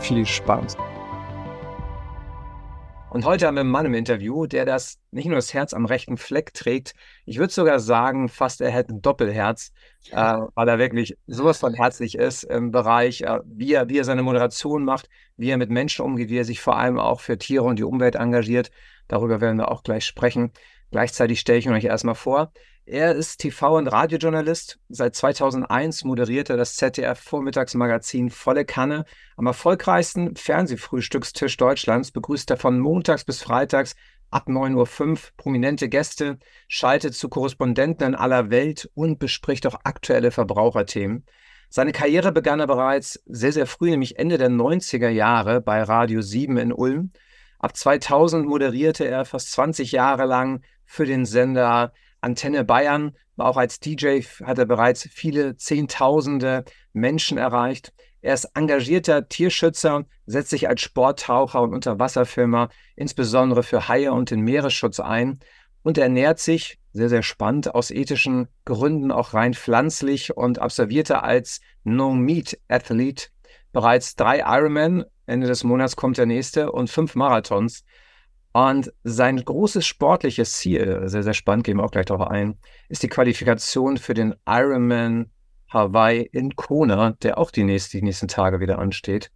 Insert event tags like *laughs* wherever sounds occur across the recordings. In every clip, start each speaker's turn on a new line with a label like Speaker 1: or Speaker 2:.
Speaker 1: viel Spaß. Und heute haben wir einen Mann im Interview, der das nicht nur das Herz am rechten Fleck trägt, ich würde sogar sagen, fast er hätte ein Doppelherz, äh, weil er wirklich sowas von herzlich ist im Bereich, äh, wie, er, wie er seine Moderation macht, wie er mit Menschen umgeht, wie er sich vor allem auch für Tiere und die Umwelt engagiert. Darüber werden wir auch gleich sprechen. Gleichzeitig stelle ich ihn euch erstmal vor. Er ist TV- und Radiojournalist. Seit 2001 moderiert er das ZDF-Vormittagsmagazin Volle Kanne. Am erfolgreichsten Fernsehfrühstückstisch Deutschlands begrüßt er von montags bis freitags ab 9.05 Uhr prominente Gäste, schaltet zu Korrespondenten in aller Welt und bespricht auch aktuelle Verbraucherthemen. Seine Karriere begann er bereits sehr, sehr früh, nämlich Ende der 90er Jahre bei Radio 7 in Ulm. Ab 2000 moderierte er fast 20 Jahre lang für den Sender Antenne Bayern, war auch als DJ, hat er bereits viele Zehntausende Menschen erreicht. Er ist engagierter Tierschützer, setzt sich als Sporttaucher und Unterwasserfilmer insbesondere für Haie und den Meeresschutz ein und ernährt sich, sehr, sehr spannend, aus ethischen Gründen auch rein pflanzlich und absolvierte als No-Meat-Athlet bereits drei Ironman, Ende des Monats kommt der nächste, und fünf Marathons. Und sein großes sportliches Ziel, sehr, sehr spannend, gehen wir auch gleich darauf ein, ist die Qualifikation für den Ironman Hawaii in Kona, der auch die, nächste, die nächsten Tage wieder ansteht.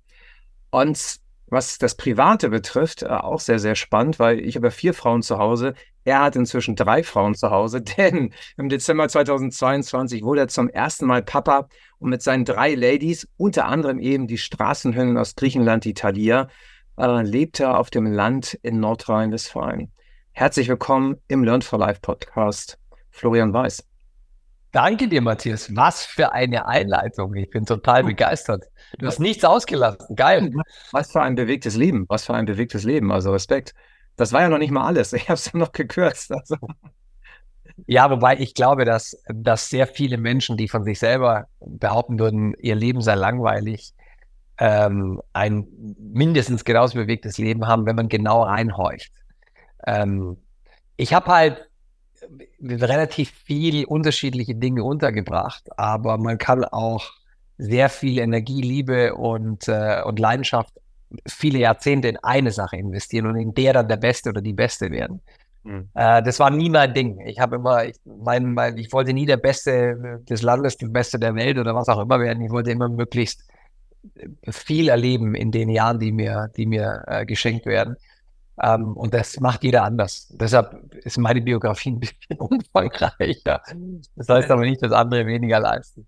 Speaker 1: Und was das Private betrifft, äh, auch sehr, sehr spannend, weil ich habe vier Frauen zu Hause. Er hat inzwischen drei Frauen zu Hause, *laughs* denn im Dezember 2022 wurde er zum ersten Mal Papa und mit seinen drei Ladies, unter anderem eben die Straßenhündin aus Griechenland, die Thalia, äh, lebt er auf dem Land in Nordrhein-Westfalen. Herzlich willkommen im Learn for Life Podcast, Florian Weiß.
Speaker 2: Danke dir, Matthias. Was für eine Einleitung. Ich bin total begeistert. Du hast nichts ausgelassen. Geil.
Speaker 1: Was für ein bewegtes Leben. Was für ein bewegtes Leben. Also Respekt. Das war ja noch nicht mal alles. *laughs* Ich habe es ja noch gekürzt. Also.
Speaker 2: Ja, wobei ich glaube, dass, dass sehr viele Menschen, die von sich selber behaupten würden, ihr Leben sei langweilig, ähm, ein mindestens genauso bewegtes Leben haben, wenn man genau reinhorcht. Ähm, ich habe halt relativ viel unterschiedliche Dinge untergebracht, aber man kann auch sehr viel Energie, Liebe und, äh, und Leidenschaft viele Jahrzehnte in eine Sache investieren und in der dann der Beste oder die Beste werden. Mhm. Äh, das war nie mein Ding. Ich habe immer, ich, mein, mein, ich wollte nie der Beste des Landes, der Beste der Welt oder was auch immer werden. Ich wollte immer möglichst viel erleben in den Jahren, die mir, die mir äh, geschenkt werden. Ähm, und das macht jeder anders. Deshalb ist meine Biografie ein bisschen *laughs* umfangreicher. Das heißt aber nicht, dass andere weniger leisten.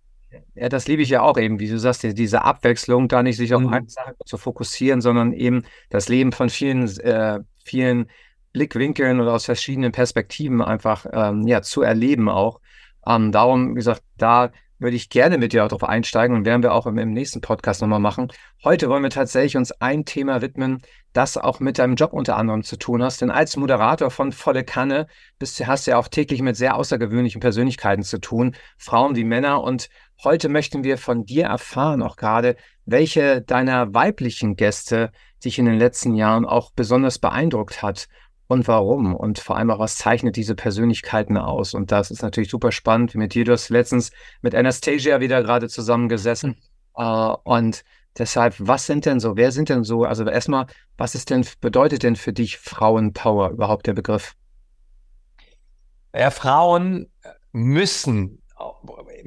Speaker 1: Ja, das liebe ich ja auch eben, wie du sagst, diese Abwechslung, da nicht sich auf mhm. eine Sache zu fokussieren, sondern eben das Leben von vielen, äh, vielen Blickwinkeln oder aus verschiedenen Perspektiven einfach ähm, ja, zu erleben auch. Ähm, darum, wie gesagt, da würde ich gerne mit dir auch darauf einsteigen und werden wir auch im, im nächsten Podcast nochmal machen. Heute wollen wir tatsächlich uns ein Thema widmen, das auch mit deinem Job unter anderem zu tun hast. Denn als Moderator von Volle Kanne bist, hast du ja auch täglich mit sehr außergewöhnlichen Persönlichkeiten zu tun, Frauen wie Männer. Und heute möchten wir von dir erfahren, auch gerade, welche deiner weiblichen Gäste dich in den letzten Jahren auch besonders beeindruckt hat und warum und vor allem auch, was zeichnet diese Persönlichkeiten aus. Und das ist natürlich super spannend. Mit dir, du hast letztens mit Anastasia wieder gerade zusammengesessen. Mhm. Uh, und deshalb, was sind denn so, wer sind denn so, also erstmal, was ist denn, bedeutet denn für dich Frauenpower überhaupt der Begriff?
Speaker 2: Ja, Frauen müssen,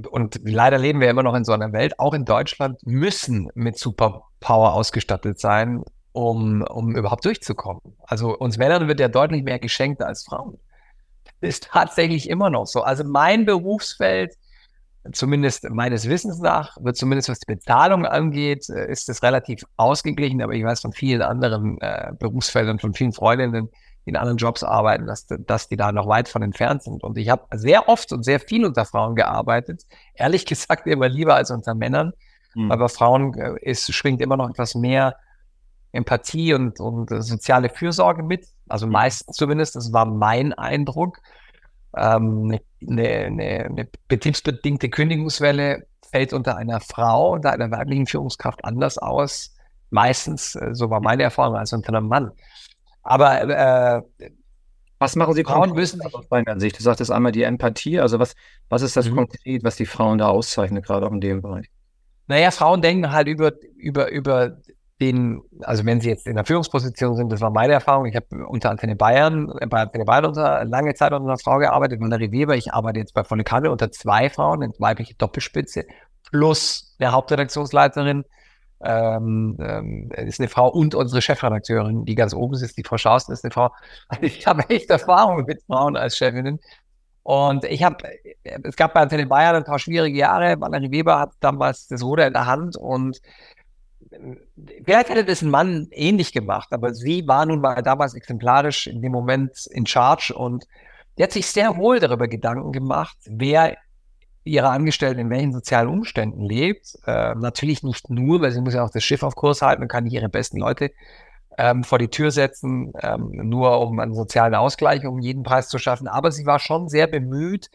Speaker 2: und leider leben wir immer noch in so einer Welt, auch in Deutschland, müssen mit Superpower ausgestattet sein, um, um überhaupt durchzukommen. Also uns Männern wird ja deutlich mehr geschenkt als Frauen. Das ist tatsächlich immer noch so. Also mein Berufsfeld, zumindest meines Wissens nach, wird zumindest was die Bezahlung angeht, äh, ist es relativ ausgeglichen, aber ich weiß von vielen anderen äh, Berufsfeldern, von vielen Freundinnen, die in anderen Jobs arbeiten, dass, dass die da noch weit von entfernt sind. Und ich habe sehr oft und sehr viel unter Frauen gearbeitet, ehrlich *laughs* gesagt immer lieber als unter Männern, Mhm. Aber bei Frauen äh, ist, schwingt immer noch etwas mehr Empathie und, und soziale Fürsorge mit. Also mhm. meistens zumindest, das war mein Eindruck. Ähm, eine, eine, eine betriebsbedingte Kündigungswelle fällt unter einer Frau, unter einer weiblichen Führungskraft anders aus. Meistens, äh, so war meine Erfahrung, als unter einem Mann. Aber äh,
Speaker 1: was machen Sie Frauen müssen aus deiner Sicht? Du sagtest einmal die Empathie. Also was, was ist das mhm. konkret, was die Frauen da auszeichnet, gerade auch in dem Bereich?
Speaker 2: Naja, Frauen denken halt über, über, über den, also wenn sie jetzt in der Führungsposition sind, das war meine Erfahrung. Ich habe unter Antenne Bayern, äh, bei Antenne Bayern unter lange Zeit unter einer Frau gearbeitet, Valerie Weber. Ich arbeite jetzt bei Volle Kanne unter zwei Frauen, eine weibliche Doppelspitze, plus der Hauptredaktionsleiterin ähm, ähm, ist eine Frau und unsere Chefredakteurin, die ganz oben sitzt, die Frau Schausten ist eine Frau. Also ich habe echt Erfahrung mit Frauen als Chefinnen. Und ich habe, es gab bei Antenne Bayern ein paar schwierige Jahre. Valerie Weber hat damals das Ruder in der Hand und Vielleicht hätte das ein Mann ähnlich gemacht, aber sie war nun mal damals exemplarisch in dem Moment in Charge und die hat sich sehr wohl darüber Gedanken gemacht, wer ihre Angestellten in welchen sozialen Umständen lebt. Äh, natürlich nicht nur, weil sie muss ja auch das Schiff auf Kurs halten und kann nicht ihre besten Leute ähm, vor die Tür setzen, ähm, nur um einen sozialen Ausgleich um jeden Preis zu schaffen. Aber sie war schon sehr bemüht,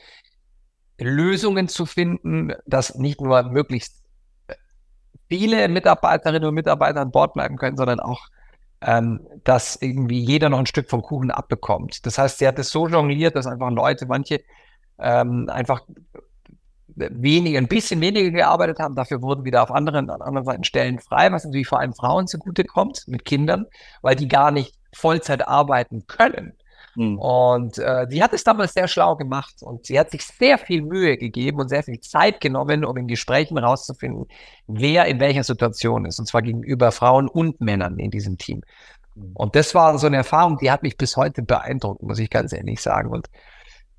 Speaker 2: Lösungen zu finden, dass nicht nur möglichst viele Mitarbeiterinnen und Mitarbeiter an Bord bleiben können, sondern auch, ähm, dass irgendwie jeder noch ein Stück vom Kuchen abbekommt. Das heißt, sie hat es so jongliert, dass einfach Leute, manche ähm, einfach weniger, ein bisschen weniger gearbeitet haben. Dafür wurden wieder auf anderen, an anderen Seiten Stellen frei, was natürlich vor allem Frauen zugute kommt mit Kindern, weil die gar nicht Vollzeit arbeiten können. Mhm. Und äh, die hat es damals sehr schlau gemacht und sie hat sich sehr viel Mühe gegeben und sehr viel Zeit genommen, um in Gesprächen herauszufinden, wer in welcher Situation ist. Und zwar gegenüber Frauen und Männern in diesem Team. Mhm. Und das war so eine Erfahrung, die hat mich bis heute beeindruckt, muss ich ganz ehrlich sagen. Und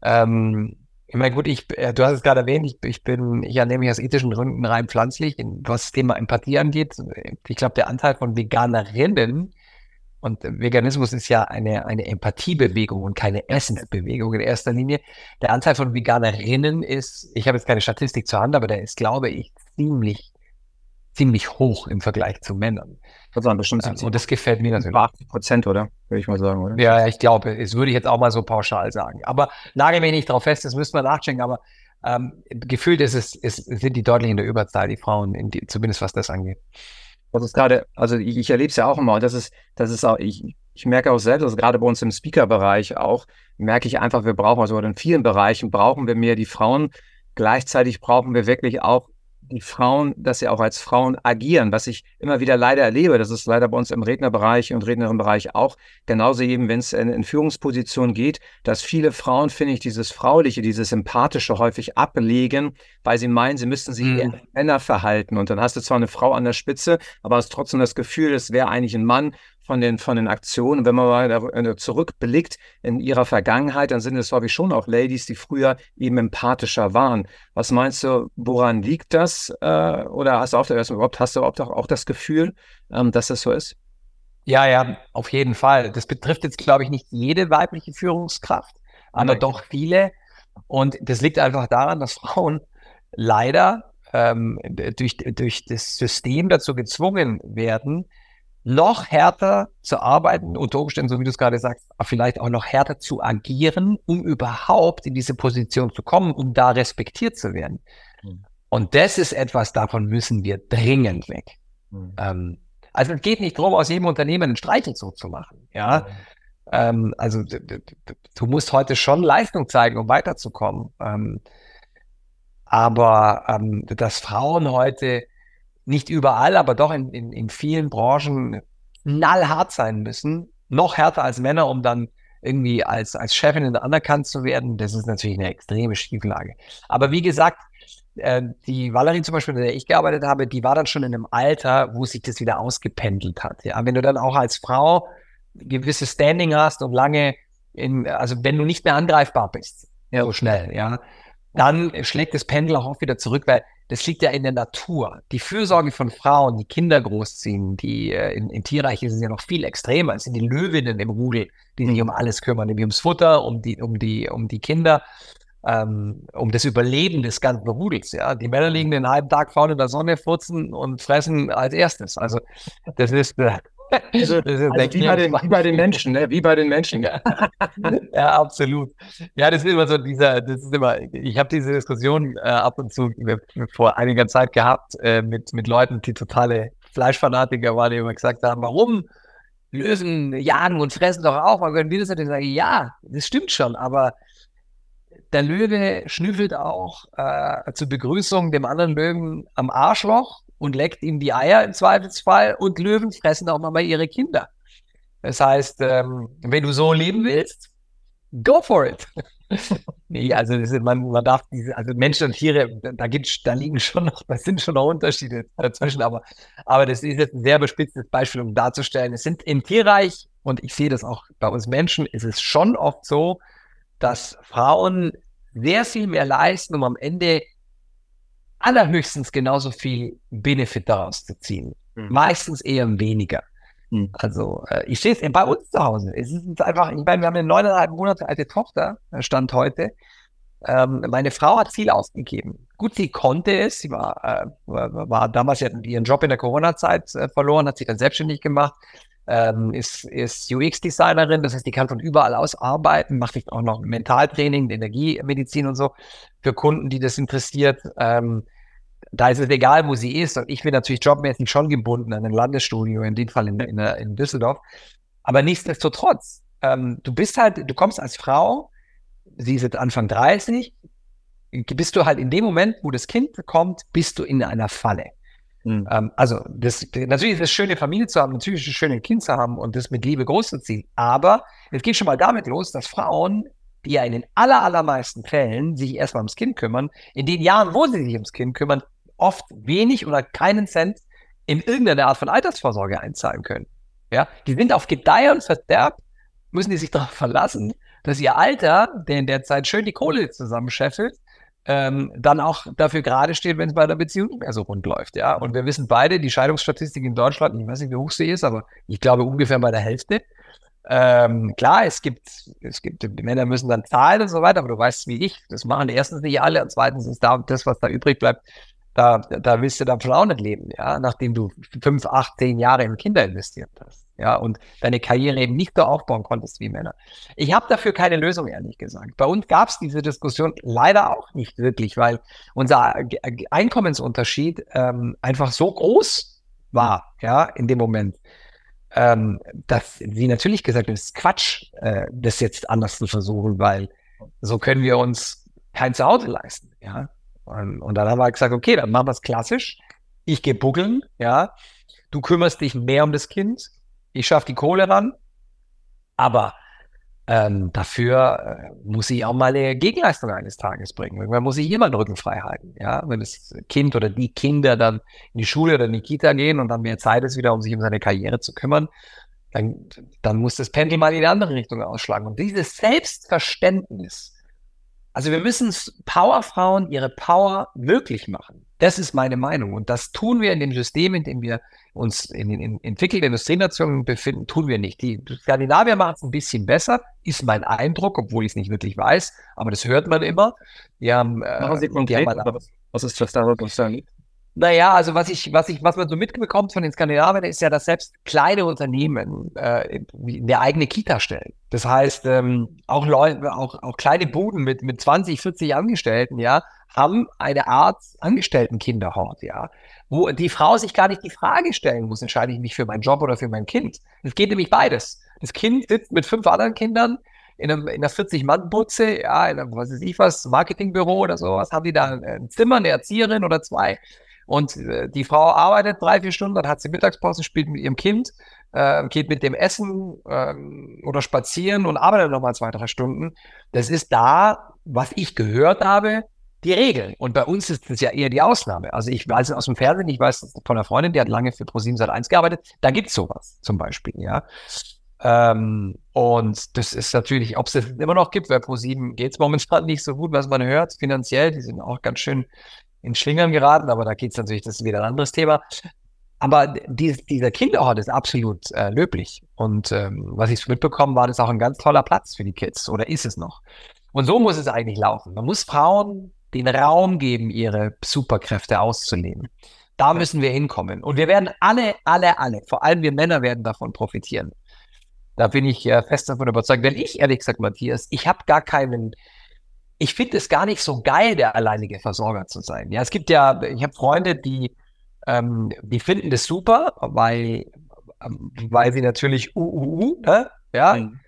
Speaker 2: ähm, ich meine, gut, ich, äh, du hast es gerade erwähnt, ich, ich bin, ich ernehme mich aus ethischen Gründen rein pflanzlich, was das Thema Empathie angeht. Ich glaube, der Anteil von Veganerinnen und Veganismus ist ja eine, eine Empathiebewegung und keine Essensbewegung in erster Linie. Der Anteil von Veganerinnen ist, ich habe jetzt keine Statistik zur Hand, aber der ist, glaube ich, ziemlich, ziemlich hoch im Vergleich zu Männern.
Speaker 1: Also bestimmt 70,
Speaker 2: und das gefällt mir natürlich.
Speaker 1: 80 Prozent, oder? Würde ich mal sagen, oder?
Speaker 2: Ja, ich glaube, das würde ich jetzt auch mal so pauschal sagen. Aber nagel mich nicht drauf fest, das müssen wir nachchecken, aber ähm, gefühlt ist es, ist, sind die deutlich in der Überzahl, die Frauen, die, zumindest was das angeht.
Speaker 1: Das ist gerade, also ich, ich erlebe es ja auch immer, das ist, das ist auch, ich, ich merke auch selbst, also gerade bei uns im Speaker-Bereich auch, merke ich einfach, wir brauchen, also in vielen Bereichen brauchen wir mehr die Frauen. Gleichzeitig brauchen wir wirklich auch die Frauen, dass sie auch als Frauen agieren, was ich immer wieder leider erlebe. Das ist leider bei uns im Rednerbereich und Rednerinnenbereich auch. Genauso eben, wenn es in, in Führungspositionen geht, dass viele Frauen, finde ich, dieses Frauliche, dieses Sympathische häufig ablegen, weil sie meinen, sie müssten sich mhm. Männer verhalten. Und dann hast du zwar eine Frau an der Spitze, aber hast trotzdem das Gefühl, es wäre eigentlich ein Mann von den, von den Aktionen. Wenn man mal äh, zurückblickt in ihrer Vergangenheit, dann sind es, glaube ich, schon auch Ladies, die früher eben empathischer waren. Was meinst du, woran liegt das? Äh, oder hast du auch, überhaupt, hast du überhaupt auch, auch das Gefühl, ähm, dass das so ist?
Speaker 2: Ja, ja, auf jeden Fall. Das betrifft jetzt, glaube ich, nicht jede weibliche Führungskraft, aber Nein. doch viele. Und das liegt einfach daran, dass Frauen leider ähm, durch, durch das System dazu gezwungen werden, noch härter zu arbeiten, unter Umständen, so wie du es gerade sagst, vielleicht auch noch härter zu agieren, um überhaupt in diese Position zu kommen, um da respektiert zu werden. Mhm. Und das ist etwas, davon müssen wir dringend weg. Mhm. Ähm, also es geht nicht darum, aus jedem Unternehmen einen Streichelzug zu machen. Ja, mhm. ähm, also du musst heute schon Leistung zeigen, um weiterzukommen. Ähm, aber ähm, dass Frauen heute nicht überall, aber doch in, in, in vielen Branchen knallhart sein müssen, noch härter als Männer, um dann irgendwie als, als Chefin anerkannt zu werden, das ist natürlich eine extreme Schieflage. Aber wie gesagt, äh, die Valerie zum Beispiel, mit der ich gearbeitet habe, die war dann schon in einem Alter, wo sich das wieder ausgependelt hat. Ja, wenn du dann auch als Frau gewisse Standing hast und lange in, also wenn du nicht mehr angreifbar bist, ja. so schnell, ja, dann schlägt das Pendel auch wieder zurück, weil das liegt ja in der Natur. Die Fürsorge von Frauen, die Kinder großziehen, die äh, in, in Tierreich ist es ja noch viel extremer. Es sind die Löwinnen im Rudel, die sich um alles kümmern, nämlich ums Futter, um die, um die, um die Kinder. ähm, um das Überleben des ganzen Rudels. Ja, die Männer liegen den halben Tag vorne in der Sonne, furzen und fressen als erstes. Also das ist äh,
Speaker 1: also, *laughs* also wie, bei den, wie, bei den, Menschen, ne? wie bei den Menschen. Ja. *laughs*
Speaker 2: ja, absolut. Ja, das ist immer so dieser, das ist immer, ich habe diese Diskussion äh, ab und zu vor einiger Zeit gehabt äh, mit, mit Leuten, die totale Fleischfanatiker waren, die immer gesagt haben, warum Löwen jagen und fressen doch auch, man können wir das natürlich sagen, ja, das stimmt schon, aber der Löwe schnüffelt auch äh, zur Begrüßung dem anderen Löwen am Arschloch und leckt ihm die Eier im Zweifelsfall und Löwen fressen auch mal ihre Kinder. Das heißt, ähm, wenn du so leben willst, go for it. *laughs* nee, also ist, man, man darf diese, also Menschen und Tiere, da gibt's, da liegen schon noch, da sind schon noch Unterschiede dazwischen, aber, aber das ist jetzt ein sehr bespitztes Beispiel, um darzustellen. Es sind im Tierreich, und ich sehe das auch bei uns Menschen, ist es schon oft so, dass Frauen sehr viel mehr leisten, um am Ende allerhöchstens genauso viel Benefit daraus zu ziehen. Mhm. Meistens eher weniger. Mhm. Also äh, ich sehe es bei uns zu Hause. Es ist einfach, ich meine, wir haben eine neuneinhalb Monate alte Tochter, äh, Stand heute. Ähm, meine Frau hat viel ausgegeben. Gut, sie konnte es. Sie war, äh, war, damals, sie hat ihren Job in der Corona-Zeit äh, verloren, hat sich dann selbstständig gemacht, ähm, ist, ist UX-Designerin, das heißt, die kann von überall aus arbeiten, macht auch noch Mentaltraining, Energiemedizin und so für Kunden, die das interessiert. Ähm, da ist es egal, wo sie ist. Und ich bin natürlich jobmäßig schon gebunden an ein Landesstudio, in dem Fall in, in, in Düsseldorf. Aber nichtsdestotrotz, ähm, du bist halt, du kommst als Frau, sie ist jetzt Anfang 30, bist du halt in dem Moment, wo das Kind kommt, bist du in einer Falle. Mhm. Ähm, also das, natürlich ist es schön, eine Familie zu haben, natürlich ist es schön, ein Kind zu haben und das mit Liebe großzuziehen. Aber es geht schon mal damit los, dass Frauen die ja in den aller, allermeisten Fällen sich erstmal ums Kind kümmern, in den Jahren, wo sie sich ums Kind kümmern, oft wenig oder keinen Cent in irgendeine Art von Altersvorsorge einzahlen können. Ja, die sind auf Gedeih und Verderb, müssen die sich *laughs* darauf verlassen, dass ihr Alter, der in der Zeit schön die Kohle zusammenscheffelt, ähm, dann auch dafür gerade steht, wenn es bei der Beziehung nicht mehr so rund läuft. Ja, und wir wissen beide, die Scheidungsstatistik in Deutschland, ich weiß nicht, wie hoch sie ist, aber ich glaube ungefähr bei der Hälfte. Ähm, klar, es gibt, es gibt, die Männer müssen dann zahlen und so weiter, aber du weißt wie ich, das machen erstens nicht alle und zweitens ist da das, was da übrig bleibt, da, da willst du dann schon auch nicht leben, ja, nachdem du fünf, acht, zehn Jahre in Kinder investiert hast, ja, und deine Karriere eben nicht so aufbauen konntest wie Männer. Ich habe dafür keine Lösung, ehrlich gesagt. Bei uns gab es diese Diskussion leider auch nicht wirklich, weil unser Einkommensunterschied ähm, einfach so groß war, ja, in dem Moment, ähm, dass sie natürlich gesagt haben, es ist Quatsch, äh, das jetzt anders zu versuchen, weil so können wir uns kein Zuhause leisten, ja. Und, und dann haben wir gesagt, okay, dann machen wir es klassisch. Ich gehe buckeln, ja. Du kümmerst dich mehr um das Kind. Ich schaffe die Kohle ran. Aber ähm, dafür äh, muss ich auch mal eine Gegenleistung eines Tages bringen. Irgendwann muss ich immer den Rücken frei halten. Ja? Wenn das Kind oder die Kinder dann in die Schule oder in die Kita gehen und dann mehr Zeit ist wieder, um sich um seine Karriere zu kümmern, dann, dann muss das Pendel mal in die andere Richtung ausschlagen. Und dieses Selbstverständnis, also wir müssen Powerfrauen ihre Power möglich machen. Das ist meine Meinung. Und das tun wir in dem System, in dem wir uns in den in entwickelten Industrienationen befinden, tun wir nicht. Die Skandinavier machen es ein bisschen besser, ist mein Eindruck, obwohl ich es nicht wirklich weiß, aber das hört man immer. Die haben,
Speaker 1: äh, Machen Sie konkret, die haben halt, was ist das da, was da liegt?
Speaker 2: Naja, also was ich, was ich, was man so mitbekommt von den Skandinaviern, ist ja, dass selbst kleine Unternehmen äh, eine eigene Kita stellen. Das heißt, ähm, auch Leute, auch, auch kleine Buden mit, mit 20, 40 Angestellten, ja, haben eine Art Angestelltenkinderhort, ja, wo die Frau sich gar nicht die Frage stellen muss, entscheide ich mich für meinen Job oder für mein Kind. Es geht nämlich beides. Das Kind sitzt mit fünf anderen Kindern in, einem, in einer 40-Mann-Butze, ja, in einem, was weiß ich was, Marketingbüro oder sowas, haben die da ein Zimmer, eine Erzieherin oder zwei und äh, die Frau arbeitet drei, vier Stunden, dann hat sie Mittagspause, spielt mit ihrem Kind, äh, geht mit dem Essen ähm, oder spazieren und arbeitet nochmal zwei, drei Stunden. Das ist da, was ich gehört habe, die Regel. Und bei uns ist das ja eher die Ausnahme. Also ich weiß aus dem Fernsehen, ich weiß von einer Freundin, die hat lange für Pro7 Sat 1 gearbeitet, da gibt's sowas zum Beispiel, ja. Ähm, und das ist natürlich, ob es das immer noch gibt, weil Pro7 geht's momentan *laughs* nicht so gut, was man hört, finanziell. Die sind auch ganz schön in Schlingern geraten, aber da geht es natürlich, das ist wieder ein anderes Thema. Aber dies, dieser Kinderhort ist absolut äh, löblich. Und ähm, was ich mitbekommen war, das auch ein ganz toller Platz für die Kids. Oder ist es noch? Und so muss es eigentlich laufen. Man muss Frauen den Raum geben, ihre Superkräfte auszuleben. Da müssen wir hinkommen. Und wir werden alle, alle, alle, vor allem wir Männer werden davon profitieren. Da bin ich äh, fest davon überzeugt. Wenn ich ehrlich gesagt, Matthias, ich habe gar keinen, ich finde es gar nicht so geil, der alleinige Versorger zu sein. Ja, es gibt ja, ich habe Freunde, die, ähm, die finden das super, weil, ähm, weil sie natürlich UUU, ne? ja, mhm.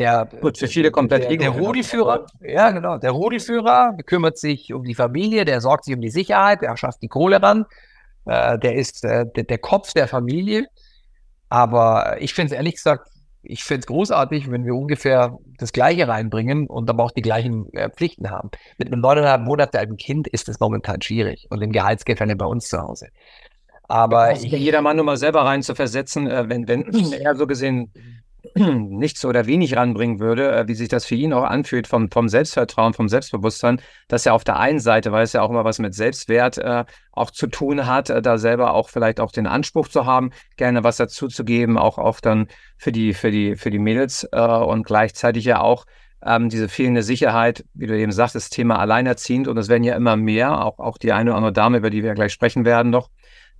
Speaker 1: Der, Gut, für viele komplett
Speaker 2: der, der Rudelführer, ja genau, der Rudelführer kümmert sich um die Familie, der sorgt sich um die Sicherheit, der schafft die Kohle ran, äh, der ist äh, der, der, Kopf der Familie. Aber ich finde es ehrlich gesagt, ich finde es großartig, wenn wir ungefähr das Gleiche reinbringen und aber auch die gleichen äh, Pflichten haben. Mit einem neuneinhalb Monate alten Kind ist es momentan schwierig und im Gehaltsgefälle bei uns zu Hause. Aber
Speaker 1: ich, jeder Mann nur mal selber rein zu versetzen, äh, wenn, wenn *clears throat* er so gesehen *clears throat* nichts oder wenig ranbringen würde, äh, wie sich das für ihn auch anfühlt vom, vom Selbstvertrauen, vom Selbstbewusstsein, dass er auf der einen Seite, weil es ja auch immer was mit Selbstwert äh, auch zu tun hat, äh, da selber auch vielleicht auch den Anspruch zu haben, gerne was dazu zu geben, auch auch dann für die, für die, für die Mädels äh, und gleichzeitig ja auch ähm, diese fehlende Sicherheit, wie du eben sagst, das Thema alleinerziehend und es werden ja immer mehr, auch, auch die eine oder andere Dame, über die wir gleich sprechen werden noch,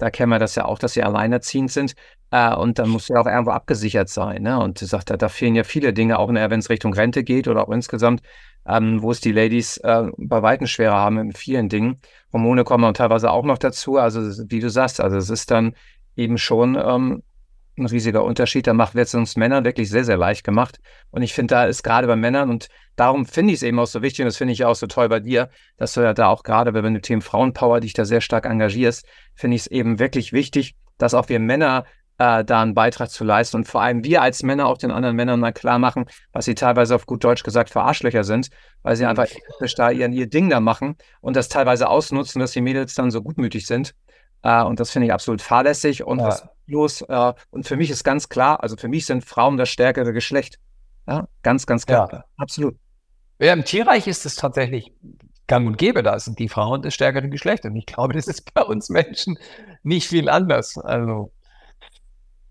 Speaker 1: da kennen wir das ja auch, dass sie alleinerziehend sind. Äh, und dann muss ja auch irgendwo abgesichert sein. Ne? Und sagt, da, da fehlen ja viele Dinge, auch wenn es Richtung Rente geht oder auch insgesamt, ähm, wo es die Ladies äh, bei Weitem schwerer haben in vielen Dingen. Hormone kommen teilweise auch noch dazu. Also wie du sagst, also es ist dann eben schon ähm, ein riesiger Unterschied. Da macht wird es uns Männern wirklich sehr, sehr leicht gemacht. Und ich finde, da ist gerade bei Männern, und darum finde ich es eben auch so wichtig, und das finde ich auch so toll bei dir, dass du ja da auch gerade, wenn du Themen Frauenpower dich da sehr stark engagierst, finde ich es eben wirklich wichtig, dass auch wir Männer äh, da einen Beitrag zu leisten und vor allem wir als Männer auch den anderen Männern mal klar machen, was sie teilweise auf gut Deutsch gesagt für Arschlöcher sind, weil sie einfach da ihr, ihr Ding da machen und das teilweise ausnutzen, dass die Mädels dann so gutmütig sind. Äh, und das finde ich absolut fahrlässig und ja. was los. Äh, und für mich ist ganz klar, also für mich sind Frauen das stärkere Geschlecht. Ja, ganz, ganz klar. Ja. Absolut.
Speaker 2: Ja, im Tierreich ist es tatsächlich gang und gäbe, da sind die Frauen das stärkere Geschlecht. Und ich glaube, das ist bei uns Menschen nicht viel anders. Also,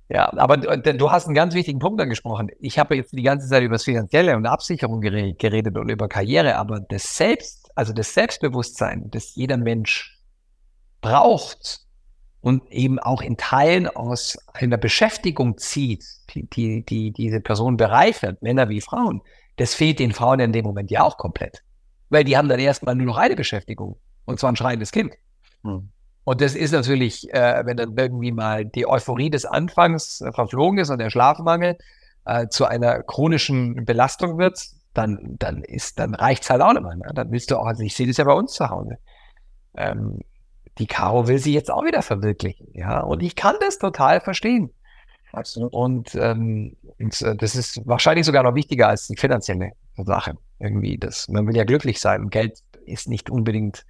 Speaker 2: ja, aber du, du hast einen ganz wichtigen Punkt angesprochen. Ich habe jetzt die ganze Zeit über das Finanzielle und Absicherung geredet und über Karriere, aber das Selbst, also das Selbstbewusstsein, das jeder Mensch braucht und eben auch in Teilen aus einer Beschäftigung zieht, die, die, die diese Person bereichert, Männer wie Frauen, das fehlt den Frauen in dem Moment ja auch komplett. Weil die haben dann erstmal nur noch eine Beschäftigung, und zwar ein schreiendes Kind. Hm. Und das ist natürlich, äh, wenn dann irgendwie mal die Euphorie des Anfangs äh, verflogen ist und der Schlafmangel äh, zu einer chronischen Belastung wird, dann, dann ist, dann reicht's halt auch nicht mehr. Ne? Dann willst du auch, also ich sehe das ja bei uns zu Hause. Ähm, die Caro will sie jetzt auch wieder verwirklichen. Ja, und ich kann das total verstehen. Absolut. Und, ähm, und äh, das ist wahrscheinlich sogar noch wichtiger als die finanzielle Sache. Irgendwie, das, man will ja glücklich sein. Und Geld ist nicht unbedingt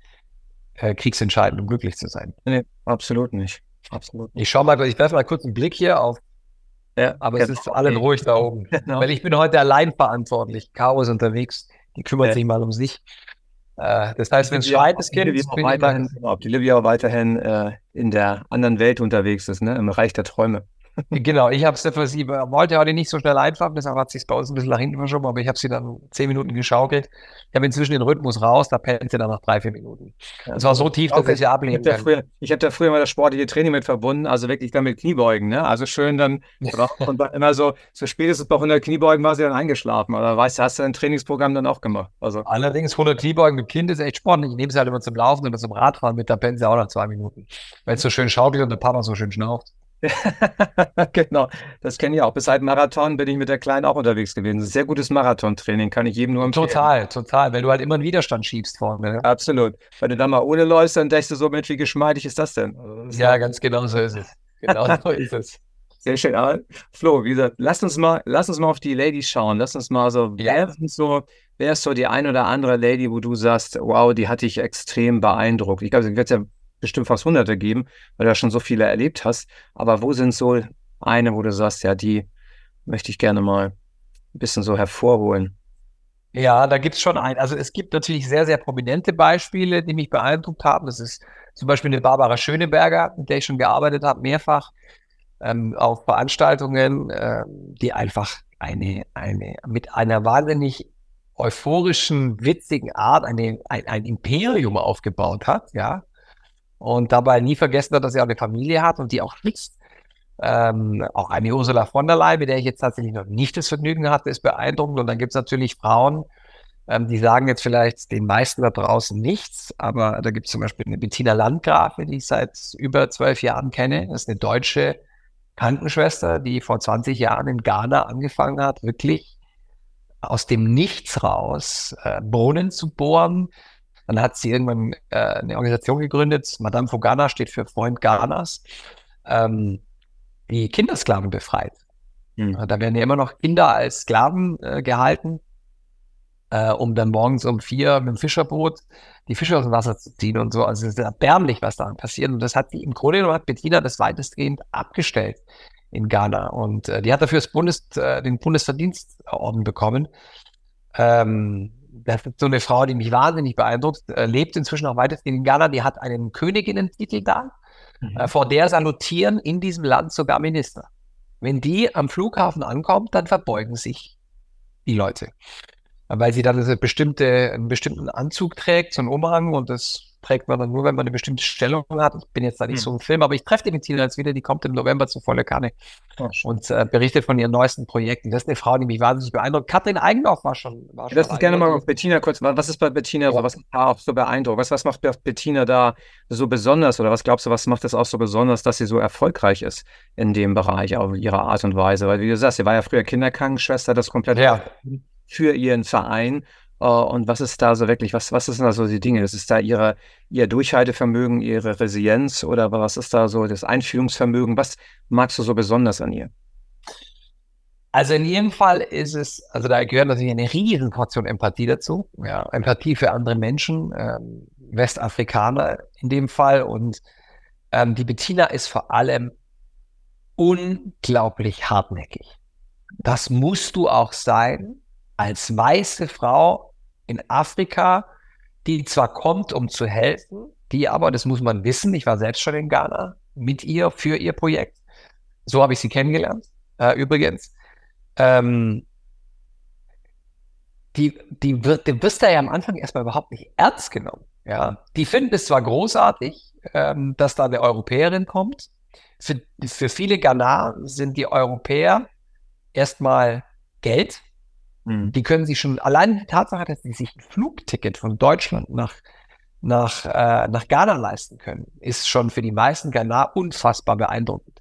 Speaker 2: äh, kriegsentscheidend, um glücklich zu sein.
Speaker 1: Nee, absolut nicht. Absolut.
Speaker 2: Ich schau mal, ich werfe mal kurz einen Blick hier auf. Ja, aber genau. es ist allen ruhig da oben. *laughs* Genau. Weil ich bin heute allein verantwortlich. Caro ist unterwegs. Die kümmert ja. sich mal um sich. Äh, das heißt, wenn es schreit, das Kind,
Speaker 1: ob, weiterhin, ob die Livia auch weiterhin äh, in der anderen Welt unterwegs ist, ne? im Reich der Träume.
Speaker 2: Genau, ich habe es für sie, wollte heute nicht so schnell einfach, deshalb hat sich bei uns ein bisschen nach hinten verschoben, aber ich habe sie dann zehn Minuten geschaukelt. Ich habe inzwischen den Rhythmus raus, da pennt sie dann nach drei, vier Minuten. Es war so tief, dass okay. ich sie ablehnen
Speaker 1: ich habe da, hab da früher mal das sportliche Training mit verbunden, also wirklich dann mit Kniebeugen, ne? Also schön dann, *laughs* und immer so, so spätestens bei 100 Kniebeugen war sie dann eingeschlafen, oder weißt du, hast du ein Trainingsprogramm dann auch gemacht.
Speaker 2: Also. Allerdings 100 Kniebeugen mit Kind ist echt sportlich. Ich nehme sie halt immer zum Laufen oder zum Radfahren mit, da pennt sie auch nach zwei Minuten. Weil es so schön schaukelt und der Papa so schön schnauft. *laughs*
Speaker 1: genau, das kenne ich auch. Bis seit Marathon bin ich mit der Kleinen auch unterwegs gewesen. Sehr gutes Marathontraining, kann ich jedem nur
Speaker 2: empfehlen. Total, total, weil du halt immer einen Widerstand schiebst vorne.
Speaker 1: Ne? Absolut. Wenn du dann mal ohne läufst, dann denkst du so, Mensch, wie geschmeidig ist das denn? Also
Speaker 2: das ja, ganz genau so ist es. Genau so *laughs* ist es.
Speaker 1: Sehr schön. Aber Flo, wie gesagt, lass uns mal, lass uns mal auf die Ladies schauen. Lass uns mal so, ja. wer ist so, wer ist so die ein oder andere Lady, wo du sagst, wow, die hat dich extrem beeindruckt. Ich glaube, sie wird ja bestimmt fast hunderte geben, weil du ja schon so viele erlebt hast. Aber wo sind so eine, wo du sagst, ja, die möchte ich gerne mal ein bisschen so hervorholen?
Speaker 2: Ja, da gibt es schon ein. Also es gibt natürlich sehr, sehr prominente Beispiele, die mich beeindruckt haben. Das ist zum Beispiel eine Barbara Schöneberger, mit der ich schon gearbeitet habe, mehrfach ähm, auf Veranstaltungen, äh, die einfach eine, eine mit einer wahnsinnig euphorischen, witzigen Art eine, ein, ein Imperium aufgebaut hat, ja, und dabei nie vergessen hat, dass er auch eine Familie hat und die auch schützt. Ähm, auch eine Ursula von der Leyen, mit der ich jetzt tatsächlich noch nicht das Vergnügen hatte, ist beeindruckend. Und dann gibt es natürlich Frauen, ähm, die sagen jetzt vielleicht den meisten da draußen nichts, aber da gibt es zum Beispiel eine Bettina Landgrafe, die ich seit über zwölf Jahren kenne. Das ist eine deutsche Krankenschwester, die vor 20 Jahren in Ghana angefangen hat, wirklich aus dem Nichts raus äh, Bohnen zu bohren, dann hat sie irgendwann äh, eine Organisation gegründet, Madame Fogana steht für Freund Ghanas, ähm, die Kindersklaven befreit. Mhm. Da werden ja immer noch Kinder als Sklaven äh, gehalten, äh, um dann morgens um vier mit dem Fischerboot die Fische aus dem Wasser zu ziehen und so. Also es ist erbärmlich, was da passiert. Und das hat die im Grunde genommen hat Bettina das weitestgehend abgestellt in Ghana. Und äh, die hat dafür das Bundes, äh, den Bundesverdienstorden bekommen. Ähm, das ist so eine Frau, die mich wahnsinnig beeindruckt, äh, lebt inzwischen auch weitestgehend in Ghana, die hat einen Königinnen-Titel da, mhm. äh, vor der salutieren in diesem Land sogar Minister. Wenn die am Flughafen ankommt, dann verbeugen sich die Leute. Weil sie dann eine bestimmte, einen bestimmten Anzug trägt, so einen Umhang und das trägt man dann nur, wenn man eine bestimmte Stellung hat. Ich bin jetzt da nicht hm. so im Film, aber ich treffe die Tina jetzt wieder, die kommt im November zu volle Kanne oh, und äh, berichtet von ihren neuesten Projekten. Das ist eine Frau, die mich wahnsinnig beeindruckt. Katrin Eigendorf war schon. War
Speaker 1: schon Lass uns gerne mal auf Bettina kurz, was ist bei Bettina so, was auch so beeindruckt? Was, was macht Bettina da so besonders oder was glaubst du, was macht es auch so besonders, dass sie so erfolgreich ist in dem Bereich, auf ihre Art und Weise? Weil, wie du sagst, sie war ja früher Kinderkrankenschwester, das komplett ja. für ihren Verein Uh, und was ist da so wirklich, was, was sind da so die Dinge? Das ist da ihre, ihr Durchhaltevermögen, ihre Resilienz oder was ist da so das Einfühlungsvermögen? Was magst du so besonders an ihr?
Speaker 2: Also in jedem Fall ist es, also da gehört natürlich eine riesen Portion Empathie dazu. Ja, Empathie für andere Menschen, ähm, Westafrikaner in dem Fall. Und ähm, die Bettina ist vor allem unglaublich hartnäckig. Das musst du auch sein als weiße Frau in Afrika, die zwar kommt, um zu helfen, die aber, das muss man wissen, ich war selbst schon in Ghana mit ihr für ihr Projekt. So habe ich sie kennengelernt, äh, übrigens. Ähm, die, die, wird, die wirst du ja am Anfang erstmal überhaupt nicht ernst genommen. Ja, die finden es zwar großartig, ähm, dass da eine Europäerin kommt. Für, für viele Ghana sind die Europäer erstmal Geld, Mhm. Die können sich schon, allein die Tatsache, dass sie sich ein Flugticket von Deutschland nach, nach, äh, nach Ghana leisten können, ist schon für die meisten Ghana unfassbar beeindruckend.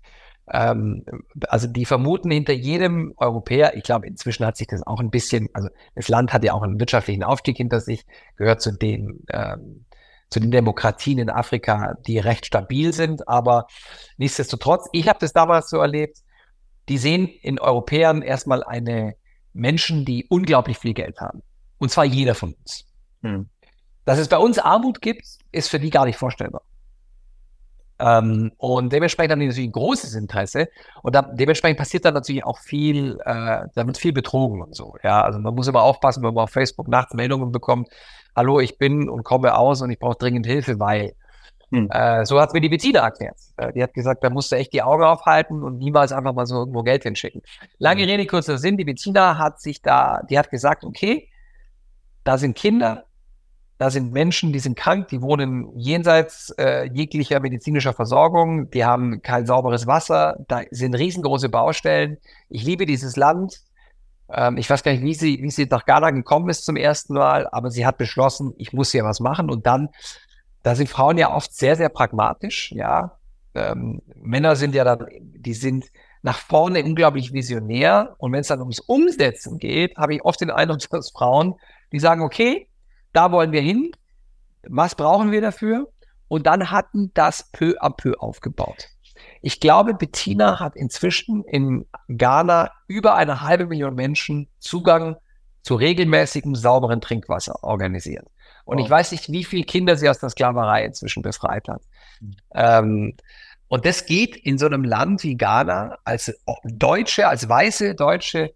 Speaker 2: Ähm, also die vermuten hinter jedem Europäer, ich glaube, inzwischen hat sich das auch ein bisschen, also das Land hat ja auch einen wirtschaftlichen Aufstieg hinter sich, gehört zu den, ähm, zu den Demokratien in Afrika, die recht stabil sind, aber nichtsdestotrotz, ich habe das damals so erlebt, die sehen in Europäern erstmal eine, Menschen, die unglaublich viel Geld haben. Und zwar jeder von uns. Hm. Dass es bei uns Armut gibt, ist für die gar nicht vorstellbar. Ähm, und dementsprechend haben die natürlich ein großes Interesse. Und da, dementsprechend passiert dann natürlich auch viel, äh, da wird viel betrogen und so. Ja, also man muss immer aufpassen, wenn man auf Facebook nachts Meldungen bekommt, hallo, ich bin und komme aus und ich brauche dringend Hilfe, weil hm. Äh, so hat mir die Bettina erklärt. Äh, die hat gesagt, da musst du echt die Augen aufhalten und niemals einfach mal so irgendwo Geld hinschicken. Lange hm. Rede, kurzer Sinn. Die Bettina hat sich da, die hat gesagt, okay, da sind Kinder, da sind Menschen, die sind krank, die wohnen jenseits äh, jeglicher medizinischer Versorgung, die haben kein sauberes Wasser, da sind riesengroße Baustellen. Ich liebe dieses Land. Ähm, ich weiß gar nicht, wie sie, wie sie nach Ghana gekommen ist zum ersten Mal, aber sie hat beschlossen, ich muss hier was machen. Und dann da sind Frauen ja oft sehr, sehr pragmatisch, ja. Ähm, Männer sind ja dann, die sind nach vorne unglaublich visionär. Und wenn es dann ums Umsetzen geht, habe ich oft den Eindruck, *laughs* dass Frauen, die sagen, okay, da wollen wir hin, was brauchen wir dafür? Und dann hatten das peu à peu aufgebaut. Ich glaube, Bettina hat inzwischen in Ghana über eine halbe Million Menschen Zugang zu regelmäßigem sauberen Trinkwasser organisiert. Und oh. ich weiß nicht, wie viele Kinder sie aus der Sklaverei inzwischen befreit hat. Mhm. Ähm, und das geht in so einem Land wie Ghana als Deutsche, als weiße Deutsche,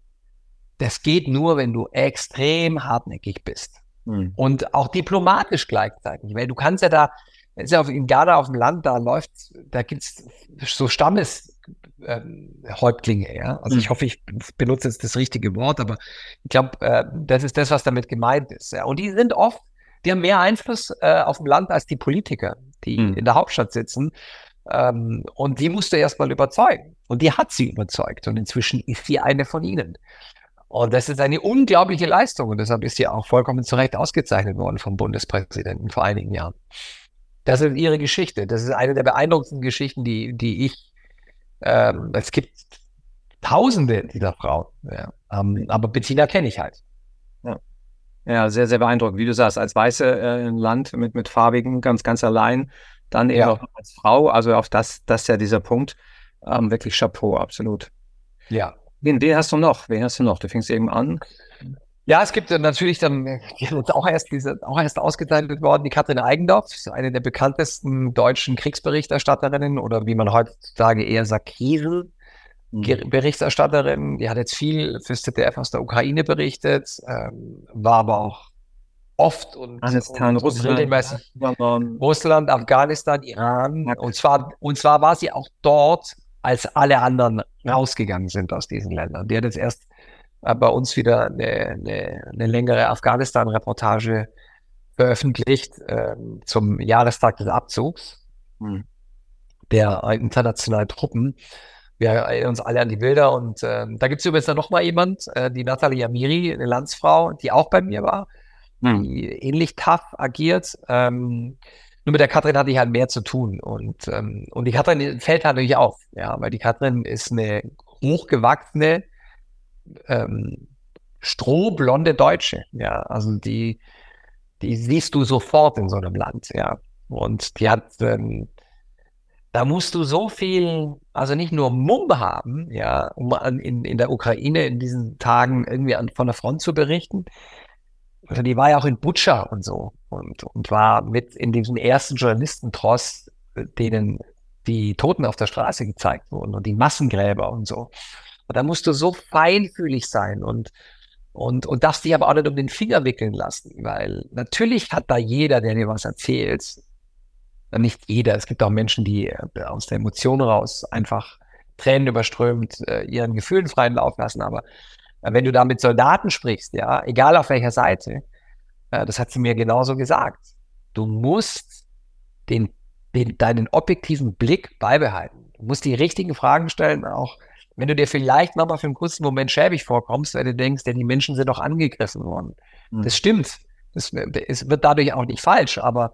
Speaker 2: das geht nur, wenn du extrem hartnäckig bist. Mhm. Und auch diplomatisch gleichzeitig. Weil du kannst ja da, ist ja in Ghana auf dem Land, da läuft, da gibt's so Stammes, ähm, ja. Also ich hm. hoffe, ich benutze jetzt das richtige Wort, aber ich glaube, äh, das ist das, was damit gemeint ist. Ja. Und die sind oft, die haben mehr Einfluss äh, auf dem Land als die Politiker, die mhm. in der Hauptstadt sitzen. Ähm, und die musste erstmal überzeugen. Und die hat sie überzeugt. Und inzwischen ist sie eine von ihnen. Und das ist eine unglaubliche Leistung. Und deshalb ist sie auch vollkommen zu Recht ausgezeichnet worden vom Bundespräsidenten vor einigen Jahren. Das ist ihre Geschichte. Das ist eine der beeindruckendsten Geschichten, die, die ich, ähm, es gibt Tausende dieser Frauen. Ja. Ähm, aber Bettina kenne ich halt.
Speaker 1: Ja. sehr, sehr beeindruckend. Wie du sagst, als weiße äh, Land mit, mit Farbigen ganz, ganz allein, dann eben ja. auch als Frau. Also auf das, das ist ja dieser Punkt. Ähm, wirklich Chapeau, absolut.
Speaker 2: Ja.
Speaker 1: Wen, wen hast du noch? Wen hast du noch? Du fängst eben an.
Speaker 2: Ja, es gibt natürlich dann, die ist auch erst, diese, auch erst ausgezeichnet worden, die Katrin Eigendorf, eine der bekanntesten deutschen Kriegsberichterstatterinnen oder wie man heutzutage eher sagt, Krisenberichterstatterin. Mhm. Die hat jetzt viel fürs ZDF aus der Ukraine berichtet, ähm, war aber auch oft und,
Speaker 1: Afghanistan, und, Russland, regelmäßig
Speaker 2: Russland, Afghanistan, Iran. Und zwar, und zwar war sie auch dort, als alle anderen rausgegangen sind aus diesen Ländern. Die hat jetzt erst äh, bei uns wieder eine, eine, eine längere Afghanistan-Reportage veröffentlicht äh, zum Jahrestag des Abzugs hm. der internationalen Truppen. Wir erinnern uns alle an die Bilder und äh, da gibt es übrigens dann nochmal jemand, äh, die Nathalie Amiri, eine Landsfrau, die auch bei mir war, hm. die ähnlich tough agiert. Ähm, nur mit der Katrin hatte ich halt mehr zu tun und, ähm, und die Katrin fällt halt natürlich auf, ja, weil die Katrin ist eine hochgewachsene, ähm, strohblonde Deutsche, ja, also die, die siehst du sofort in so einem Land, ja. Und die hat, ähm, da musst du so viel, also nicht nur Mumm haben, ja, um in, in der Ukraine in diesen Tagen irgendwie an, von der Front zu berichten. Also die war ja auch in Butscha und so und, und war mit in diesem ersten Journalistentross, denen die Toten auf der Straße gezeigt wurden und die Massengräber und so. Und da musst du so feinfühlig sein und, und, und darfst dich aber auch nicht um den Finger wickeln lassen, weil natürlich hat da jeder, der dir was erzählt, nicht jeder, es gibt auch Menschen, die äh, aus der Emotion raus einfach Tränen überströmt äh, ihren Gefühlen freien Lauf lassen, aber äh, wenn du da mit Soldaten sprichst, ja, egal auf welcher Seite, das hat sie mir genauso gesagt. Du musst den, den, deinen objektiven Blick beibehalten. Du musst die richtigen Fragen stellen, auch wenn du dir vielleicht nochmal für einen kurzen Moment schäbig vorkommst, weil du denkst, ja, die Menschen sind doch angegriffen worden. Mhm. Das stimmt. Das, es wird dadurch auch nicht falsch, aber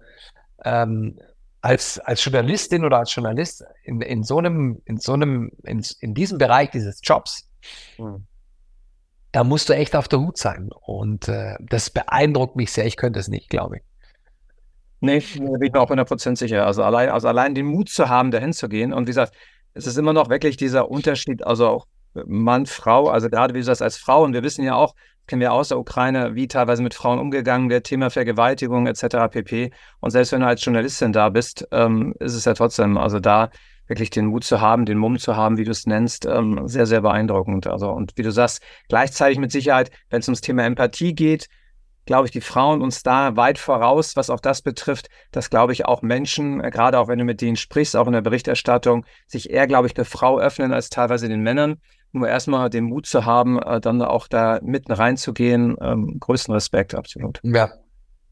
Speaker 2: ähm, als, als Journalistin oder als Journalist in, in so einem, in so einem, in, in diesem Bereich dieses Jobs, mhm. da musst du echt auf der Hut sein. Und äh, das beeindruckt mich sehr. Ich könnte es nicht, glaube ich.
Speaker 1: Nee, bin ich mir auch 100% sicher. Also allein, also allein den Mut zu haben, dahin zu gehen. Und wie gesagt, es ist immer noch wirklich dieser Unterschied, also auch Mann, Frau, also gerade wie du sagst, als Frau, und wir wissen ja auch, kennen wir aus der Ukraine, wie teilweise mit Frauen umgegangen wird, Thema Vergewaltigung etc. pp. Und selbst wenn du als Journalistin da bist, ähm, ist es ja trotzdem, also da wirklich den Mut zu haben, den Mumm zu haben, wie du es nennst, ähm, sehr, sehr beeindruckend. Also, und wie du sagst, gleichzeitig mit Sicherheit, wenn es ums Thema Empathie geht, glaube ich, die Frauen uns da weit voraus, was auch das betrifft, dass, glaube ich, auch Menschen, äh, gerade auch wenn du mit denen sprichst, auch in der Berichterstattung, sich eher, glaube ich, der Frau öffnen als teilweise den Männern. Nur erstmal den Mut zu haben, äh, dann auch da mitten reinzugehen, ähm, größten Respekt, absolut.
Speaker 2: Ja,